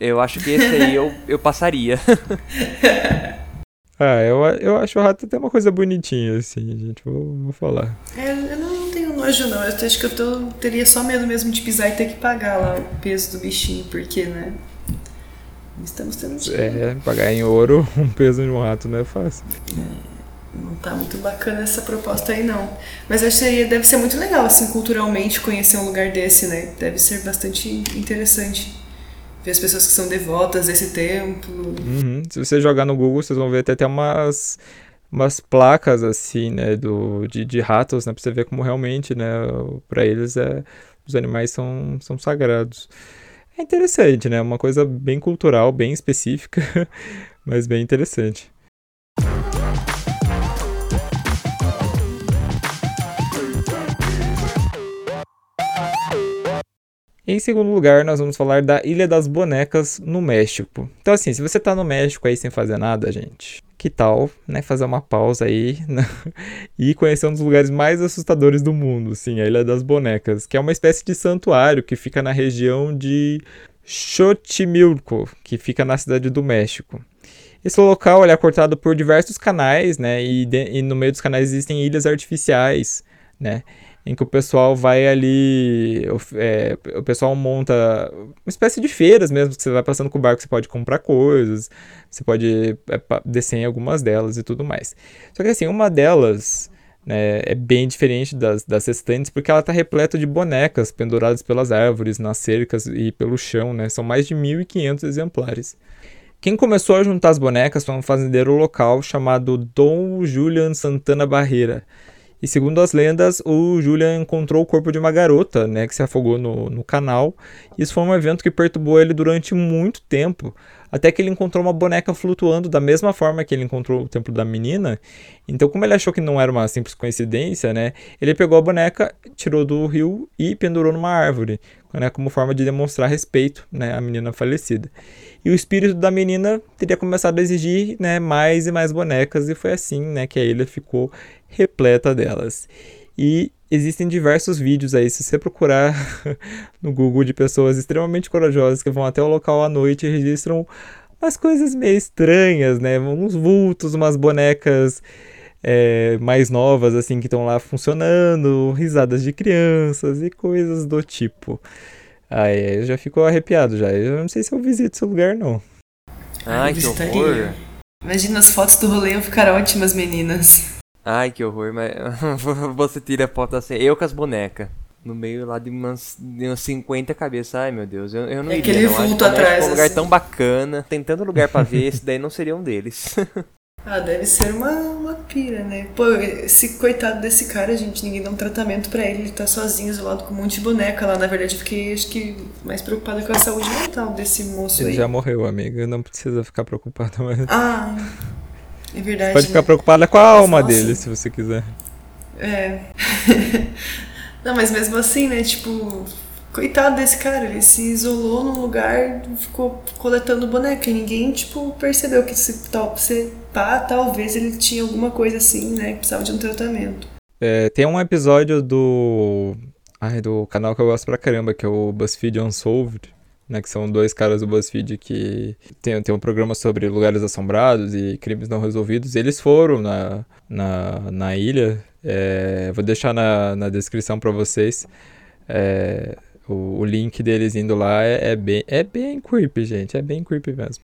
Eu acho que esse aí eu, eu passaria. [LAUGHS] ah, eu, eu acho o rato até uma coisa bonitinha, assim, gente. Vou, vou falar. É, eu não nojo, não. Eu acho que eu tô, teria só medo mesmo de pisar e ter que pagar lá o peso do bichinho, porque, né? Estamos tendo dinheiro. É, pagar em ouro [LAUGHS] um peso de um rato não é fácil. É, não tá muito bacana essa proposta aí, não. Mas acho que deve ser muito legal, assim, culturalmente, conhecer um lugar desse, né? Deve ser bastante interessante. ver as pessoas que são devotas desse templo. Uhum. Se você jogar no Google, vocês vão ver até, até umas, umas placas assim, né, do, de, de ratos, né, pra você ver como realmente, né, para eles é, os animais são, são sagrados. É interessante, né, uma coisa bem cultural, bem específica, [LAUGHS] mas bem interessante. Em segundo lugar, nós vamos falar da Ilha das Bonecas no México. Então, assim, se você tá no México aí sem fazer nada, gente, que tal, né, fazer uma pausa aí [LAUGHS] né, e conhecer um dos lugares mais assustadores do mundo, sim, a Ilha das Bonecas, que é uma espécie de santuário que fica na região de Xochimilco, que fica na cidade do México. Esse local é cortado por diversos canais, né, e, de, e no meio dos canais existem ilhas artificiais, né, em que o pessoal vai ali, o, é, o pessoal monta uma espécie de feiras mesmo, que você vai passando com o barco, você pode comprar coisas, você pode é, descer em algumas delas e tudo mais. Só que assim, uma delas né, é bem diferente das, das restantes, porque ela está repleta de bonecas penduradas pelas árvores, nas cercas e pelo chão, né? São mais de 1.500 exemplares. Quem começou a juntar as bonecas foi um fazendeiro local chamado Dom Julian Santana Barreira. E segundo as lendas, o Julian encontrou o corpo de uma garota, né, que se afogou no, no canal. Isso foi um evento que perturbou ele durante muito tempo, até que ele encontrou uma boneca flutuando da mesma forma que ele encontrou o templo da menina. Então, como ele achou que não era uma simples coincidência, né, ele pegou a boneca, tirou do rio e pendurou numa árvore, né, como forma de demonstrar respeito, né, à menina falecida. E o espírito da menina teria começado a exigir, né, mais e mais bonecas e foi assim, né, que a ilha ficou repleta delas. E existem diversos vídeos aí, se você procurar [LAUGHS] no Google de pessoas extremamente corajosas que vão até o local à noite e registram umas coisas meio estranhas, né? Uns vultos, umas bonecas é, mais novas, assim, que estão lá funcionando, risadas de crianças e coisas do tipo. Aí eu já fico arrepiado já. Eu não sei se eu visito esse lugar, não. Ai, que horror. Imagina as fotos do rolê ficar ótimas, meninas. Ai, que horror, mas [LAUGHS] você tira a foto assim, eu com as bonecas. No meio lá de umas, de umas 50 cabeças. Ai, meu Deus, eu, eu não é iria, aquele não. vulto atrás. É um lugar assim. tão bacana, tem tanto lugar para ver, esse daí não seria um deles. [LAUGHS] ah, deve ser uma, uma pira, né? Pô, esse coitado desse cara, gente, ninguém dá um tratamento para ele, ele tá sozinho, isolado com um monte de boneca lá. Na verdade, eu fiquei, acho que, mais preocupada com a saúde mental desse moço ele aí. Ele já morreu, amiga, não precisa ficar preocupada mais. Ah... É verdade. Pode ficar né? preocupada com a alma Nossa. dele, se você quiser. É. [LAUGHS] Não, mas mesmo assim, né? Tipo, coitado desse cara, ele se isolou num lugar, ficou coletando boneca. E ninguém, tipo, percebeu que se, tal, se pá, talvez ele tinha alguma coisa assim, né? Que precisava de um tratamento. É, tem um episódio do. Ai, do canal que eu gosto pra caramba, que é o BuzzFeed Unsolved né, que são dois caras do BuzzFeed que tem, tem um programa sobre lugares assombrados e crimes não resolvidos. Eles foram na, na, na ilha, é, vou deixar na, na descrição para vocês. É, o, o, link deles indo lá é, é, bem, é bem creepy, gente, é bem creepy mesmo.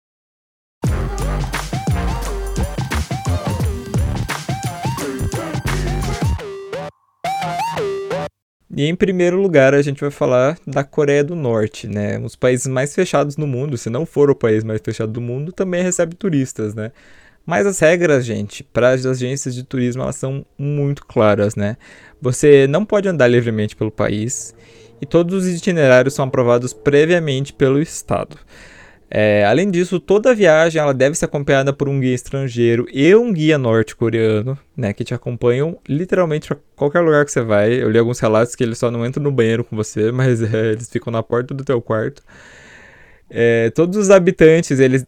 E em primeiro lugar, a gente vai falar da Coreia do Norte, né? Um dos países mais fechados no mundo, se não for o país mais fechado do mundo, também recebe turistas, né? Mas as regras, gente, para as agências de turismo, elas são muito claras, né? Você não pode andar livremente pelo país e todos os itinerários são aprovados previamente pelo Estado. É, além disso, toda viagem ela deve ser acompanhada por um guia estrangeiro e um guia norte-coreano, né, que te acompanham literalmente para qualquer lugar que você vai. Eu li alguns relatos que eles só não entram no banheiro com você, [LAUGHS] mas é, eles ficam na porta do teu quarto. É, todos os habitantes, eles...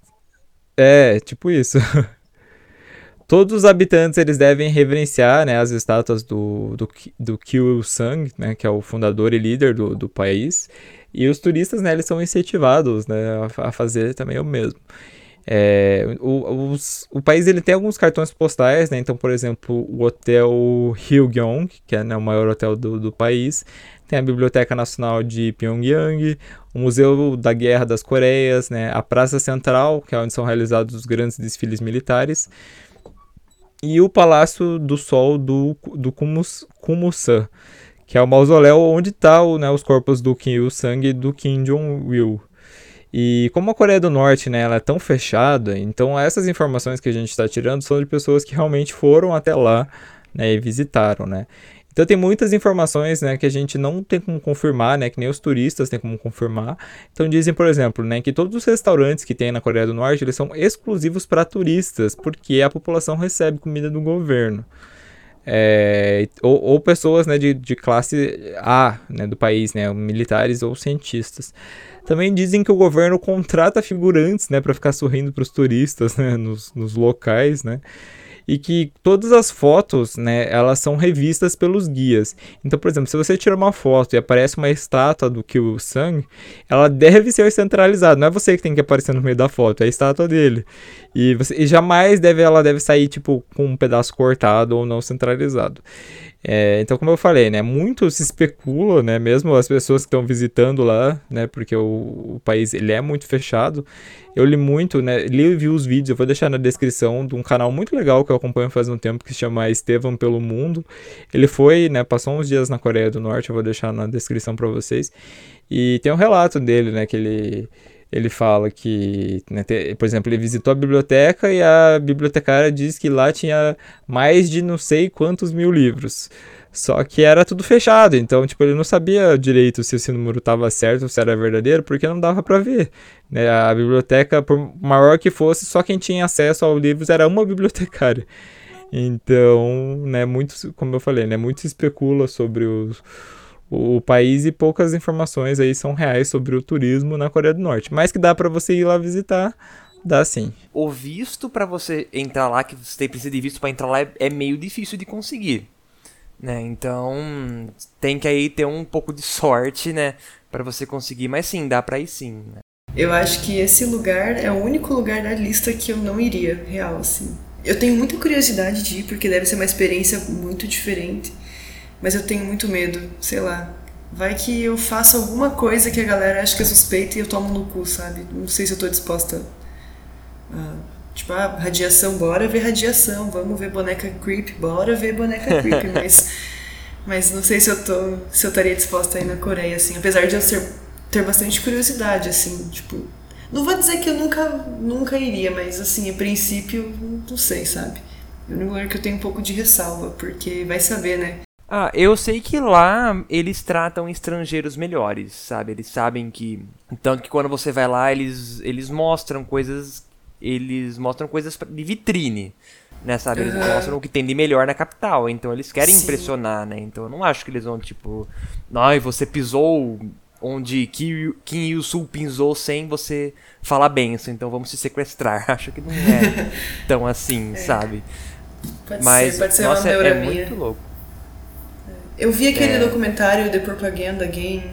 É, tipo isso. [LAUGHS] todos os habitantes, eles devem reverenciar, né, as estátuas do, do, do Kim Il-sung, né, que é o fundador e líder do, do país. E os turistas, né, eles são incentivados, né, a, fazer também o mesmo. É, o, os, o país ele tem alguns cartões postais, né? Então, por exemplo, o Hotel Hillgyeong, que é né, o maior hotel do, do país, tem a Biblioteca Nacional de Pyongyang, o Museu da Guerra das Coreias, né? A Praça Central, que é onde são realizados os grandes desfiles militares, e o Palácio do Sol do, do Kumus, Kumusan, que é o mausoléu onde tá, né, os corpos do Kim Il-sung e do Kim Jong-il. E como a Coreia do Norte, né, ela é tão fechada, então essas informações que a gente está tirando são de pessoas que realmente foram até lá, né, e visitaram, né. Então tem muitas informações, né, que a gente não tem como confirmar, né, que nem os turistas têm como confirmar. Então dizem, por exemplo, né, que todos os restaurantes que tem na Coreia do Norte, eles são exclusivos para turistas, porque a população recebe comida do governo. É, ou, ou, pessoas né, de, de classe A né, do país, né, militares ou cientistas. Também dizem que o governo contrata figurantes né, para ficar sorrindo para os turistas né, nos, nos locais. Né? E que todas as fotos, né, elas são revistas pelos guias. Então, por exemplo, se você tira uma foto e aparece uma estátua do Kyo Sang, ela deve ser centralizada. Não é você que tem que aparecer no meio da foto, é a estátua dele. E, você, e jamais deve ela deve sair tipo com um pedaço cortado ou não centralizado. É, então, como eu falei, né, muito se especula, né, mesmo as pessoas que estão visitando lá, né, porque o, o, país ele é muito fechado. Eu li muito, né, li e vi os vídeos, eu vou deixar na descrição de um canal muito legal que eu acompanho faz um tempo que se chama Estevam pelo Mundo. Ele foi, né, passou uns dias na Coreia do Norte, eu vou deixar na descrição para vocês. E tem um relato dele, né, que ele ele fala que, né, por exemplo, ele visitou a biblioteca e a bibliotecária diz que lá tinha mais de não sei quantos mil livros. Só que era tudo fechado, então, tipo, ele não sabia direito se esse número estava certo, se era verdadeiro, porque não dava para ver. Né? A biblioteca, por maior que fosse, só quem tinha acesso aos livros era uma [LAUGHS] bibliotecária. Então, né, muito, como eu falei, né, muito se especula sobre os o país e poucas informações aí são reais sobre o turismo na Coreia do Norte. Mas que dá para você ir lá visitar, dá sim. O visto para você entrar lá, que você precisa de visto para entrar lá, é, é meio difícil de conseguir. Né? Então, tem que aí ter um pouco de sorte, né, para você conseguir, mas sim, dá para ir sim. Né? Eu acho que esse lugar é o único lugar da lista que eu não iria, real assim. Eu tenho muita curiosidade de ir porque deve ser uma experiência muito diferente. Mas eu tenho muito medo, sei lá. Vai que eu faço alguma coisa que a galera acha que é suspeita e eu tomo no cu, sabe? Não sei se eu tô disposta a. Tipo, ah, radiação, bora ver radiação, vamos ver boneca creep, bora ver boneca [LAUGHS] creep, mas. Mas não sei se eu tô. se eu estaria disposta a ir na Coreia, assim. Apesar de eu ser, ter bastante curiosidade, assim, tipo. Não vou dizer que eu nunca, nunca iria, mas assim, a princípio, não sei, sabe? É um lugar que eu tenho um pouco de ressalva, porque vai saber, né? Ah, eu sei que lá eles tratam estrangeiros melhores, sabe? Eles sabem que. Tanto que quando você vai lá, eles, eles mostram coisas. Eles mostram coisas de vitrine. Né, sabe? Eles uhum. mostram o que tem de melhor na capital. Então eles querem Sim. impressionar, né? Então eu não acho que eles vão, tipo. Ai, você pisou onde Kim, Il-sul pisou sem você falar benção, então vamos se sequestrar. [LAUGHS] Acho que não é [LAUGHS] tão assim, é. sabe? Pode Mas, ser, pode ser nossa, uma é muito louco. Eu vi aquele é. documentário The Propaganda Game,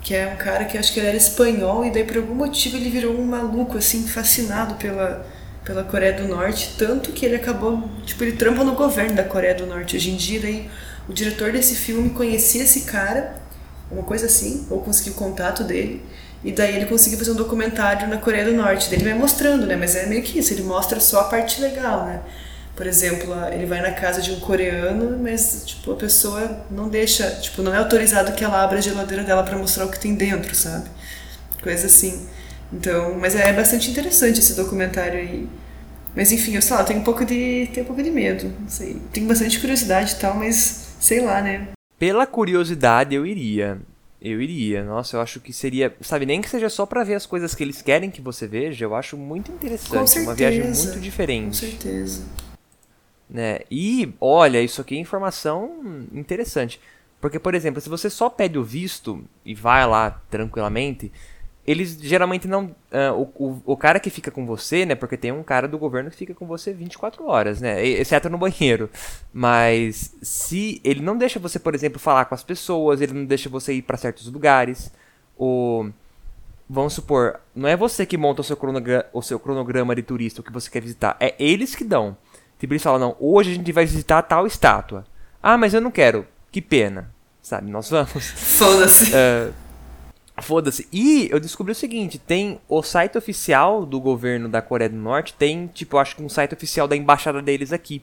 que é um cara que acho que ele era espanhol e daí por algum motivo ele virou um maluco assim, fascinado pela pela Coreia do Norte, tanto que ele acabou, tipo, ele trampa no governo da Coreia do Norte. Hoje em dia daí o diretor desse filme conhecia esse cara, uma coisa assim, ou conseguiu contato dele. E daí ele conseguiu fazer um documentário na Coreia do Norte. Daí ele vai mostrando, né? Mas é meio que isso, ele mostra só a parte legal, né? Por exemplo, ele vai na casa de um coreano, mas tipo a pessoa não deixa, tipo, não é autorizado que ela abra a geladeira dela para mostrar o que tem dentro, sabe? Coisa assim. Então, mas é bastante interessante esse documentário aí. Mas enfim, eu sei lá, tenho um pouco de, tenho um pouco de medo, não sei. Tenho bastante curiosidade e tal, mas sei lá, né? Pela curiosidade eu iria. Eu iria. Nossa, eu acho que seria, sabe, nem que seja só para ver as coisas que eles querem que você veja, eu acho muito interessante, Com certeza. uma viagem muito diferente. Com certeza. Né? E, olha, isso aqui é informação interessante. Porque, por exemplo, se você só pede o visto e vai lá tranquilamente, eles geralmente não. Uh, o, o, o, cara que fica com você, né? Porque tem um cara do governo que fica com você 24 horas, né? Exceto no banheiro. Mas se ele não deixa você, por exemplo, falar com as pessoas, ele não deixa você ir para certos lugares. O, vamos supor, não é você que monta o seu, o seu cronograma de turista, o que você quer visitar. É eles que dão. Eles falam, não, hoje a gente vai visitar tal estátua. Ah, mas eu não quero. Que pena. Sabe, nós vamos. [LAUGHS] Foda-se. Uh, Foda-se. E eu descobri o seguinte: tem o site oficial do governo da Coreia do Norte, tem, tipo, acho que um site oficial da embaixada deles aqui.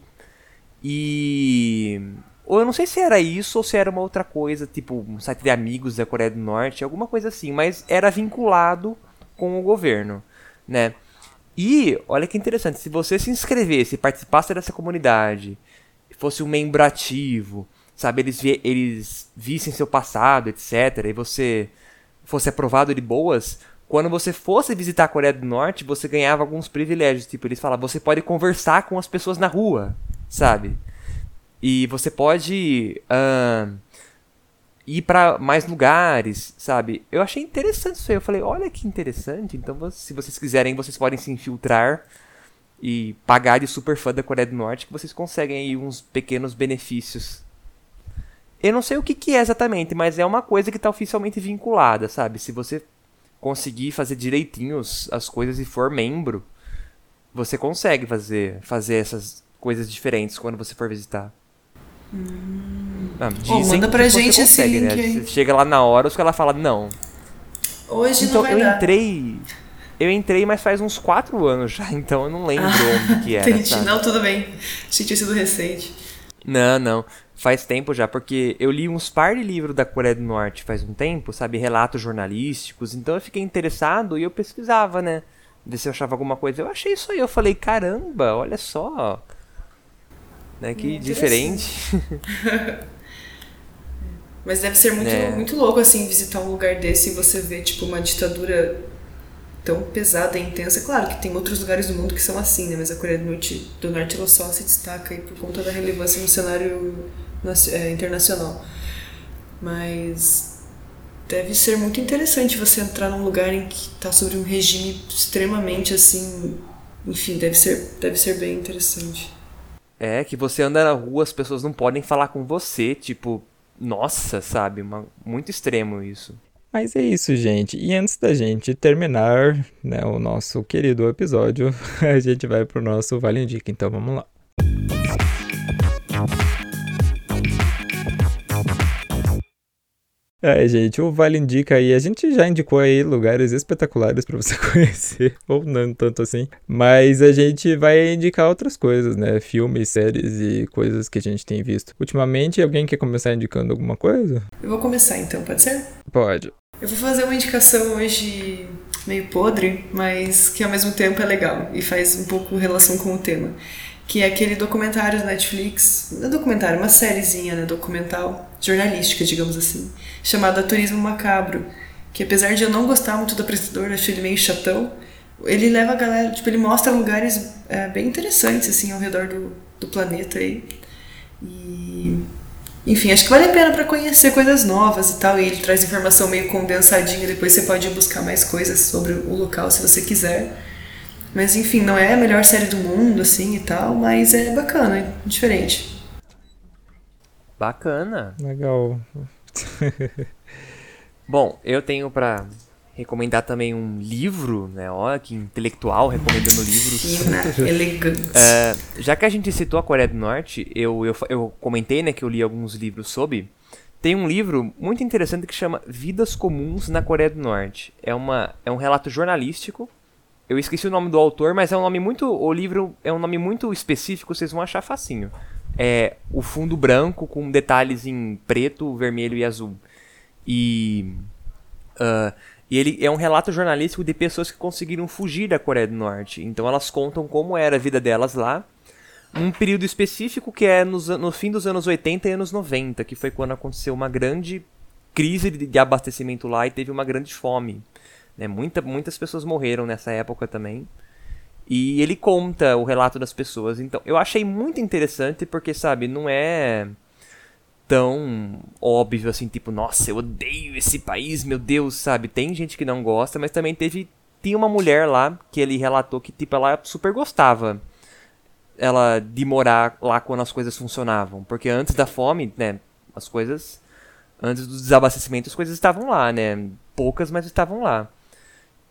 E. Ou eu não sei se era isso ou se era uma outra coisa, tipo, um site de amigos da Coreia do Norte, alguma coisa assim, mas era vinculado com o governo, né? E, olha que interessante, se você se inscrevesse, participasse dessa comunidade, fosse um membro ativo, sabe, eles, vi eles vissem seu passado, etc., e você fosse aprovado de boas, quando você fosse visitar a Coreia do Norte, você ganhava alguns privilégios. Tipo, eles falavam, você pode conversar com as pessoas na rua, sabe? E você pode uh, ir para mais lugares, sabe? Eu achei interessante isso aí. Eu falei, olha que interessante. Então, se vocês quiserem, vocês podem se infiltrar e pagar de super fã da Coreia do Norte, que vocês conseguem aí uns pequenos benefícios. Eu não sei o que, que é exatamente, mas é uma coisa que está oficialmente vinculada, sabe? Se você conseguir fazer direitinho as coisas e for membro, você consegue fazer, fazer essas coisas diferentes quando você for visitar. Hum. Ah, oh, manda pra gente consegue, esse link né? Você chega lá na hora, os caras falam, não. Hoje então, não eu dar. entrei. Eu entrei, mas faz uns 4 anos já, então eu não lembro ah, onde que era. Entendi. Sabe? Não, tudo bem. Achei que tinha sido recente. Não, não faz tempo já, porque eu li uns par de livros da Coreia do Norte faz um tempo, sabe, relatos jornalísticos, então eu fiquei interessado e eu pesquisava, né, ver se eu achava alguma coisa. Eu achei isso aí, eu falei, caramba, olha só, né, que diferente. [LAUGHS] Mas deve ser muito, é. muito louco, assim, visitar um lugar desse e você ver, tipo, uma ditadura tão pesada e intensa. Claro que tem outros lugares do mundo que são assim, né? Mas a Coreia do Norte, do Norte ela só se destaca aí por conta da relevância no cenário é, internacional. Mas deve ser muito interessante você entrar num lugar em que está sobre um regime extremamente assim. Enfim, deve ser, deve ser bem interessante. É, que você anda na rua, as pessoas não podem falar com você, tipo, nossa, sabe? Uma, muito extremo isso. Mas é isso, gente. E antes da gente terminar né, o nosso querido episódio, [LAUGHS] a gente vai pro nosso Vale Indica. Então vamos lá. É, gente, o Vale indica aí. A gente já indicou aí lugares espetaculares para você [LAUGHS] conhecer, ou não tanto assim. Mas a gente vai indicar outras coisas, né? Filmes, séries e coisas que a gente tem visto. Ultimamente, alguém quer começar indicando alguma coisa? Eu vou começar então, pode ser? Pode. Eu vou fazer uma indicação hoje meio podre, mas que ao mesmo tempo é legal e faz um pouco relação com o tema que é aquele documentário da Netflix, não é documentário, uma sériezinha, né, documental, jornalística, digamos assim, chamada Turismo Macabro, que apesar de eu não gostar muito do apresentador, achei ele meio chatão, ele leva a galera, tipo, ele mostra lugares é, bem interessantes, assim, ao redor do, do planeta aí, e... Enfim, acho que vale a pena para conhecer coisas novas e tal, e ele traz informação meio condensadinha, depois você pode buscar mais coisas sobre o local se você quiser. Mas enfim, não é a melhor série do mundo, assim e tal, mas é bacana, é diferente. Bacana. Legal. [LAUGHS] Bom, eu tenho para recomendar também um livro, né? Olha que intelectual recomendando livros. Fina, elegante. É, já que a gente citou a Coreia do Norte, eu, eu, eu comentei né, que eu li alguns livros sobre. Tem um livro muito interessante que chama Vidas Comuns na Coreia do Norte. É, uma, é um relato jornalístico eu esqueci o nome do autor, mas é um nome muito. O livro é um nome muito específico, vocês vão achar facinho. É o fundo branco com detalhes em preto, vermelho e azul. E. Uh, e ele é um relato jornalístico de pessoas que conseguiram fugir da Coreia do Norte. Então elas contam como era a vida delas lá. Um período específico que é nos, no fim dos anos 80 e anos 90, que foi quando aconteceu uma grande crise de, de abastecimento lá e teve uma grande fome. Né? Muita, muitas pessoas morreram nessa época também. E ele conta o relato das pessoas. Então, eu achei muito interessante porque, sabe, não é tão óbvio assim, tipo, nossa, eu odeio esse país, meu Deus, sabe? Tem gente que não gosta, mas também teve tinha uma mulher lá que ele relatou que tipo ela super gostava ela de morar lá quando as coisas funcionavam, porque antes da fome, né, as coisas antes do desabastecimento, as coisas estavam lá, né? Poucas, mas estavam lá.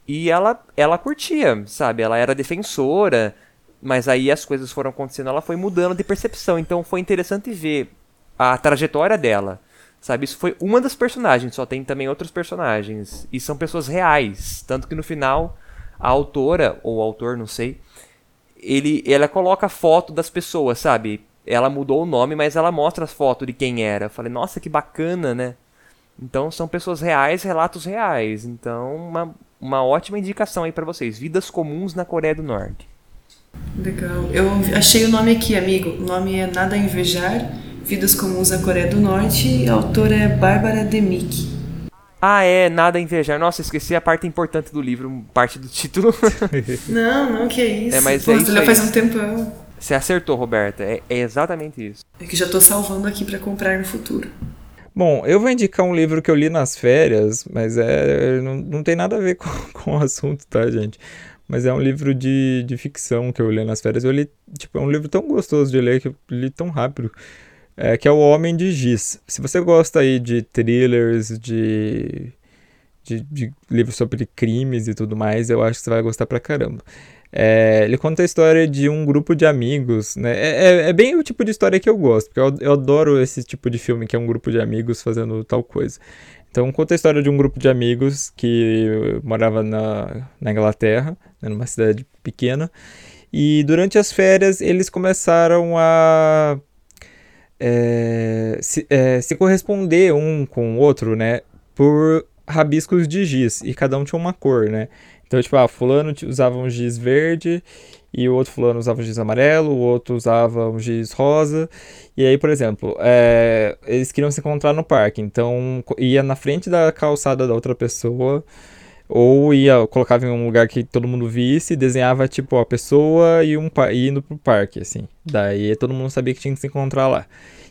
E ela, ela curtia, sabe? Ela era defensora, mas aí as coisas foram acontecendo, ela foi mudando de percepção. Então foi interessante ver a trajetória dela. Sabe, isso foi uma das personagens, só tem também outros personagens. E são pessoas reais. Tanto que no final, a autora, ou o autor, não sei, ele, ela coloca foto das pessoas, sabe? Ela mudou o nome, mas ela mostra as fotos de quem era. Eu falei, nossa, que bacana, né? Então são pessoas reais, relatos reais. Então, uma, uma ótima indicação aí para vocês. Vidas Comuns na Coreia do Norte. Legal. Eu achei o nome aqui, amigo. O nome é Nada a Invejar, Vidas Comuns na Coreia do Norte e a autora é Bárbara Demick. Ah, é, Nada a Invejar. Nossa, esqueci a parte importante do livro, parte do título. [LAUGHS] não, não, que é isso. É, mas Pô, é isso já aí. faz um tempão. Você acertou, Roberta. É, é exatamente isso. É que já tô salvando aqui para comprar no futuro. Bom, eu vou indicar um livro que eu li nas férias, mas é não, não tem nada a ver [LAUGHS] com, com o assunto, tá, gente? Mas é um livro de, de ficção que eu li nas férias. Eu li, tipo, é um livro tão gostoso de ler que eu li tão rápido. É, que é O Homem de Giz. Se você gosta aí de thrillers, de, de, de livros sobre crimes e tudo mais, eu acho que você vai gostar pra caramba. É, ele conta a história de um grupo de amigos, né? É, é, é, bem o tipo de história que eu gosto, porque eu, eu adoro esse tipo de filme que é um grupo de amigos fazendo tal coisa. Então conta a história de um grupo de amigos que morava na, na Inglaterra, né, numa cidade pequena, e durante as férias eles começaram a é, se, é, se corresponder um com o outro, né? Por rabiscos de giz, e cada um tinha uma cor, né? Então, tipo, ah, fulano usava um giz verde e o outro fulano usava um giz amarelo, o outro usava um giz rosa. E aí, por exemplo, é, eles queriam se encontrar no parque, então ia na frente da calçada da outra pessoa ou ia colocava em um lugar que todo mundo visse, desenhava tipo a pessoa e um e indo pro parque assim. Daí todo mundo sabia que tinha que se encontrar lá.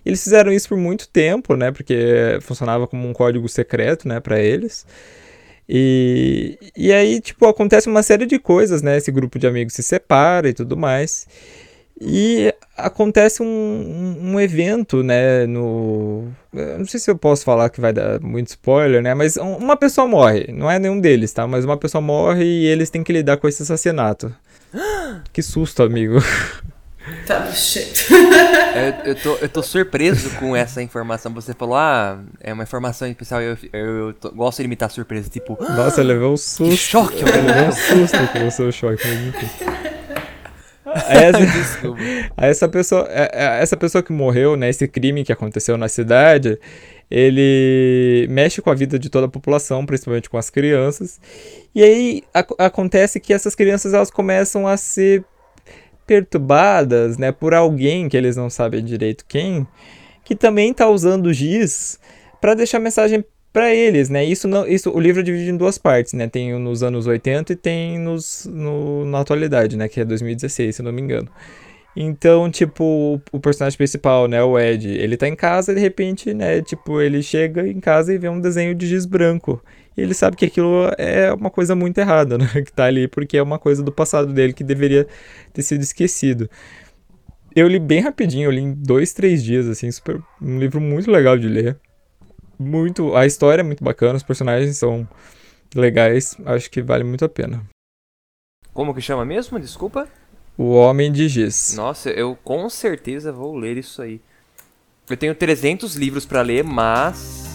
E eles fizeram isso por muito tempo, né? Porque funcionava como um código secreto, né, para eles. E, e aí, tipo, acontece uma série de coisas, né? Esse grupo de amigos se separa e tudo mais. E acontece um, um, evento, né, no... Não sei se eu posso falar que vai dar muito spoiler, né, mas uma pessoa morre, não é nenhum deles, tá? Mas uma pessoa morre e eles têm que lidar com esse assassinato. [GASPS] que susto, amigo. [LAUGHS] Tá, shit. eu, eu, tô, eu tô surpreso com essa informação. Você falou, ah, é uma informação especial. Eu, eu, eu tô, gosto de imitar surpresa, tipo. Nossa, eu levei um susto. Que choque, eu levei um susto com o seu choque. [LAUGHS] Essa, Desculpa. [LAUGHS] essa pessoa, essa pessoa que morreu, né, esse crime que aconteceu na cidade, ele mexe com a vida de toda a população, principalmente com as crianças. E aí a, acontece que essas crianças elas começam a ser perturbadas, né, por alguém que eles não sabem direito quem, que também está usando giz para deixar mensagem para eles, né? Isso não, isso o livro é dividido em duas partes, né? Tem nos anos 80 e tem nos no, na atualidade, né, que é 2016, se não me engano. Então, tipo, o personagem principal, né, o Ed, ele tá em casa e de repente, né, tipo, ele chega em casa e vê um desenho de giz branco. E ele sabe que aquilo é uma coisa muito errada, [LAUGHS] né, que tá ali porque é uma coisa do passado dele que deveria ter sido esquecido. Eu li bem rapidinho, eu li em dois, três dias, assim, super, um livro muito legal de ler. Muito, a história é muito bacana, os personagens são legais, acho que vale muito a pena. Como que chama mesmo? Desculpa. O Homem de Giz. Nossa, eu com certeza vou ler isso aí. Eu tenho 300 livros para ler, mas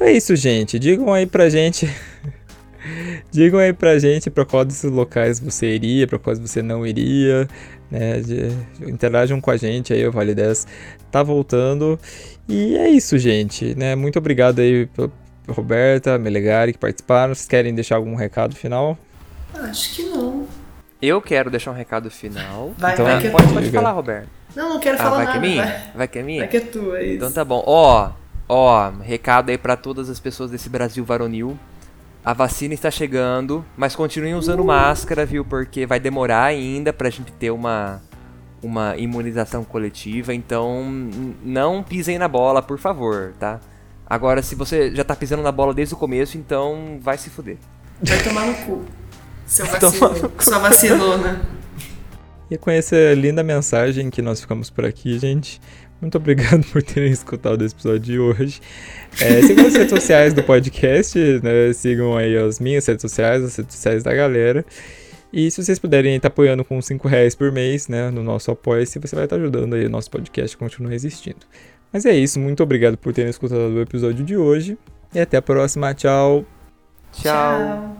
é isso, gente. Digam aí pra gente. [LAUGHS] Digam aí pra gente pra qual desses locais você iria, pra quais você não iria, né? Interajam com a gente aí, o Vale 10 tá voltando. E é isso, gente, né? Muito obrigado aí Roberta, Melegari que participaram. Vocês querem deixar algum recado final? Acho que não. Eu quero deixar um recado final. Vai, então, vai que é pode, pode falar, Roberto. Não, não quero ah, falar vai nada. Que é minha? Vai. vai que é minha? Vai que é tua, é isso. Então tá bom. Ó, Ó, recado aí para todas as pessoas desse Brasil varonil. A vacina está chegando, mas continuem usando máscara, viu? Porque vai demorar ainda pra gente ter uma, uma imunização coletiva. Então, não pisem na bola, por favor, tá? Agora, se você já tá pisando na bola desde o começo, então vai se fuder. Vai tomar no cu. Seu vacilo, sua vacilona. E com essa linda mensagem que nós ficamos por aqui, gente. Muito obrigado [LAUGHS] por terem escutado esse episódio de hoje. É, sigam as redes sociais do podcast, né? Sigam aí as minhas redes sociais, as redes sociais da galera. E se vocês puderem estar apoiando com 5 reais por mês, né, no nosso apoia-se, você vai estar ajudando aí o nosso podcast a continuar existindo. Mas é isso, muito obrigado por terem escutado o episódio de hoje. E até a próxima, tchau! Tchau! Tchau.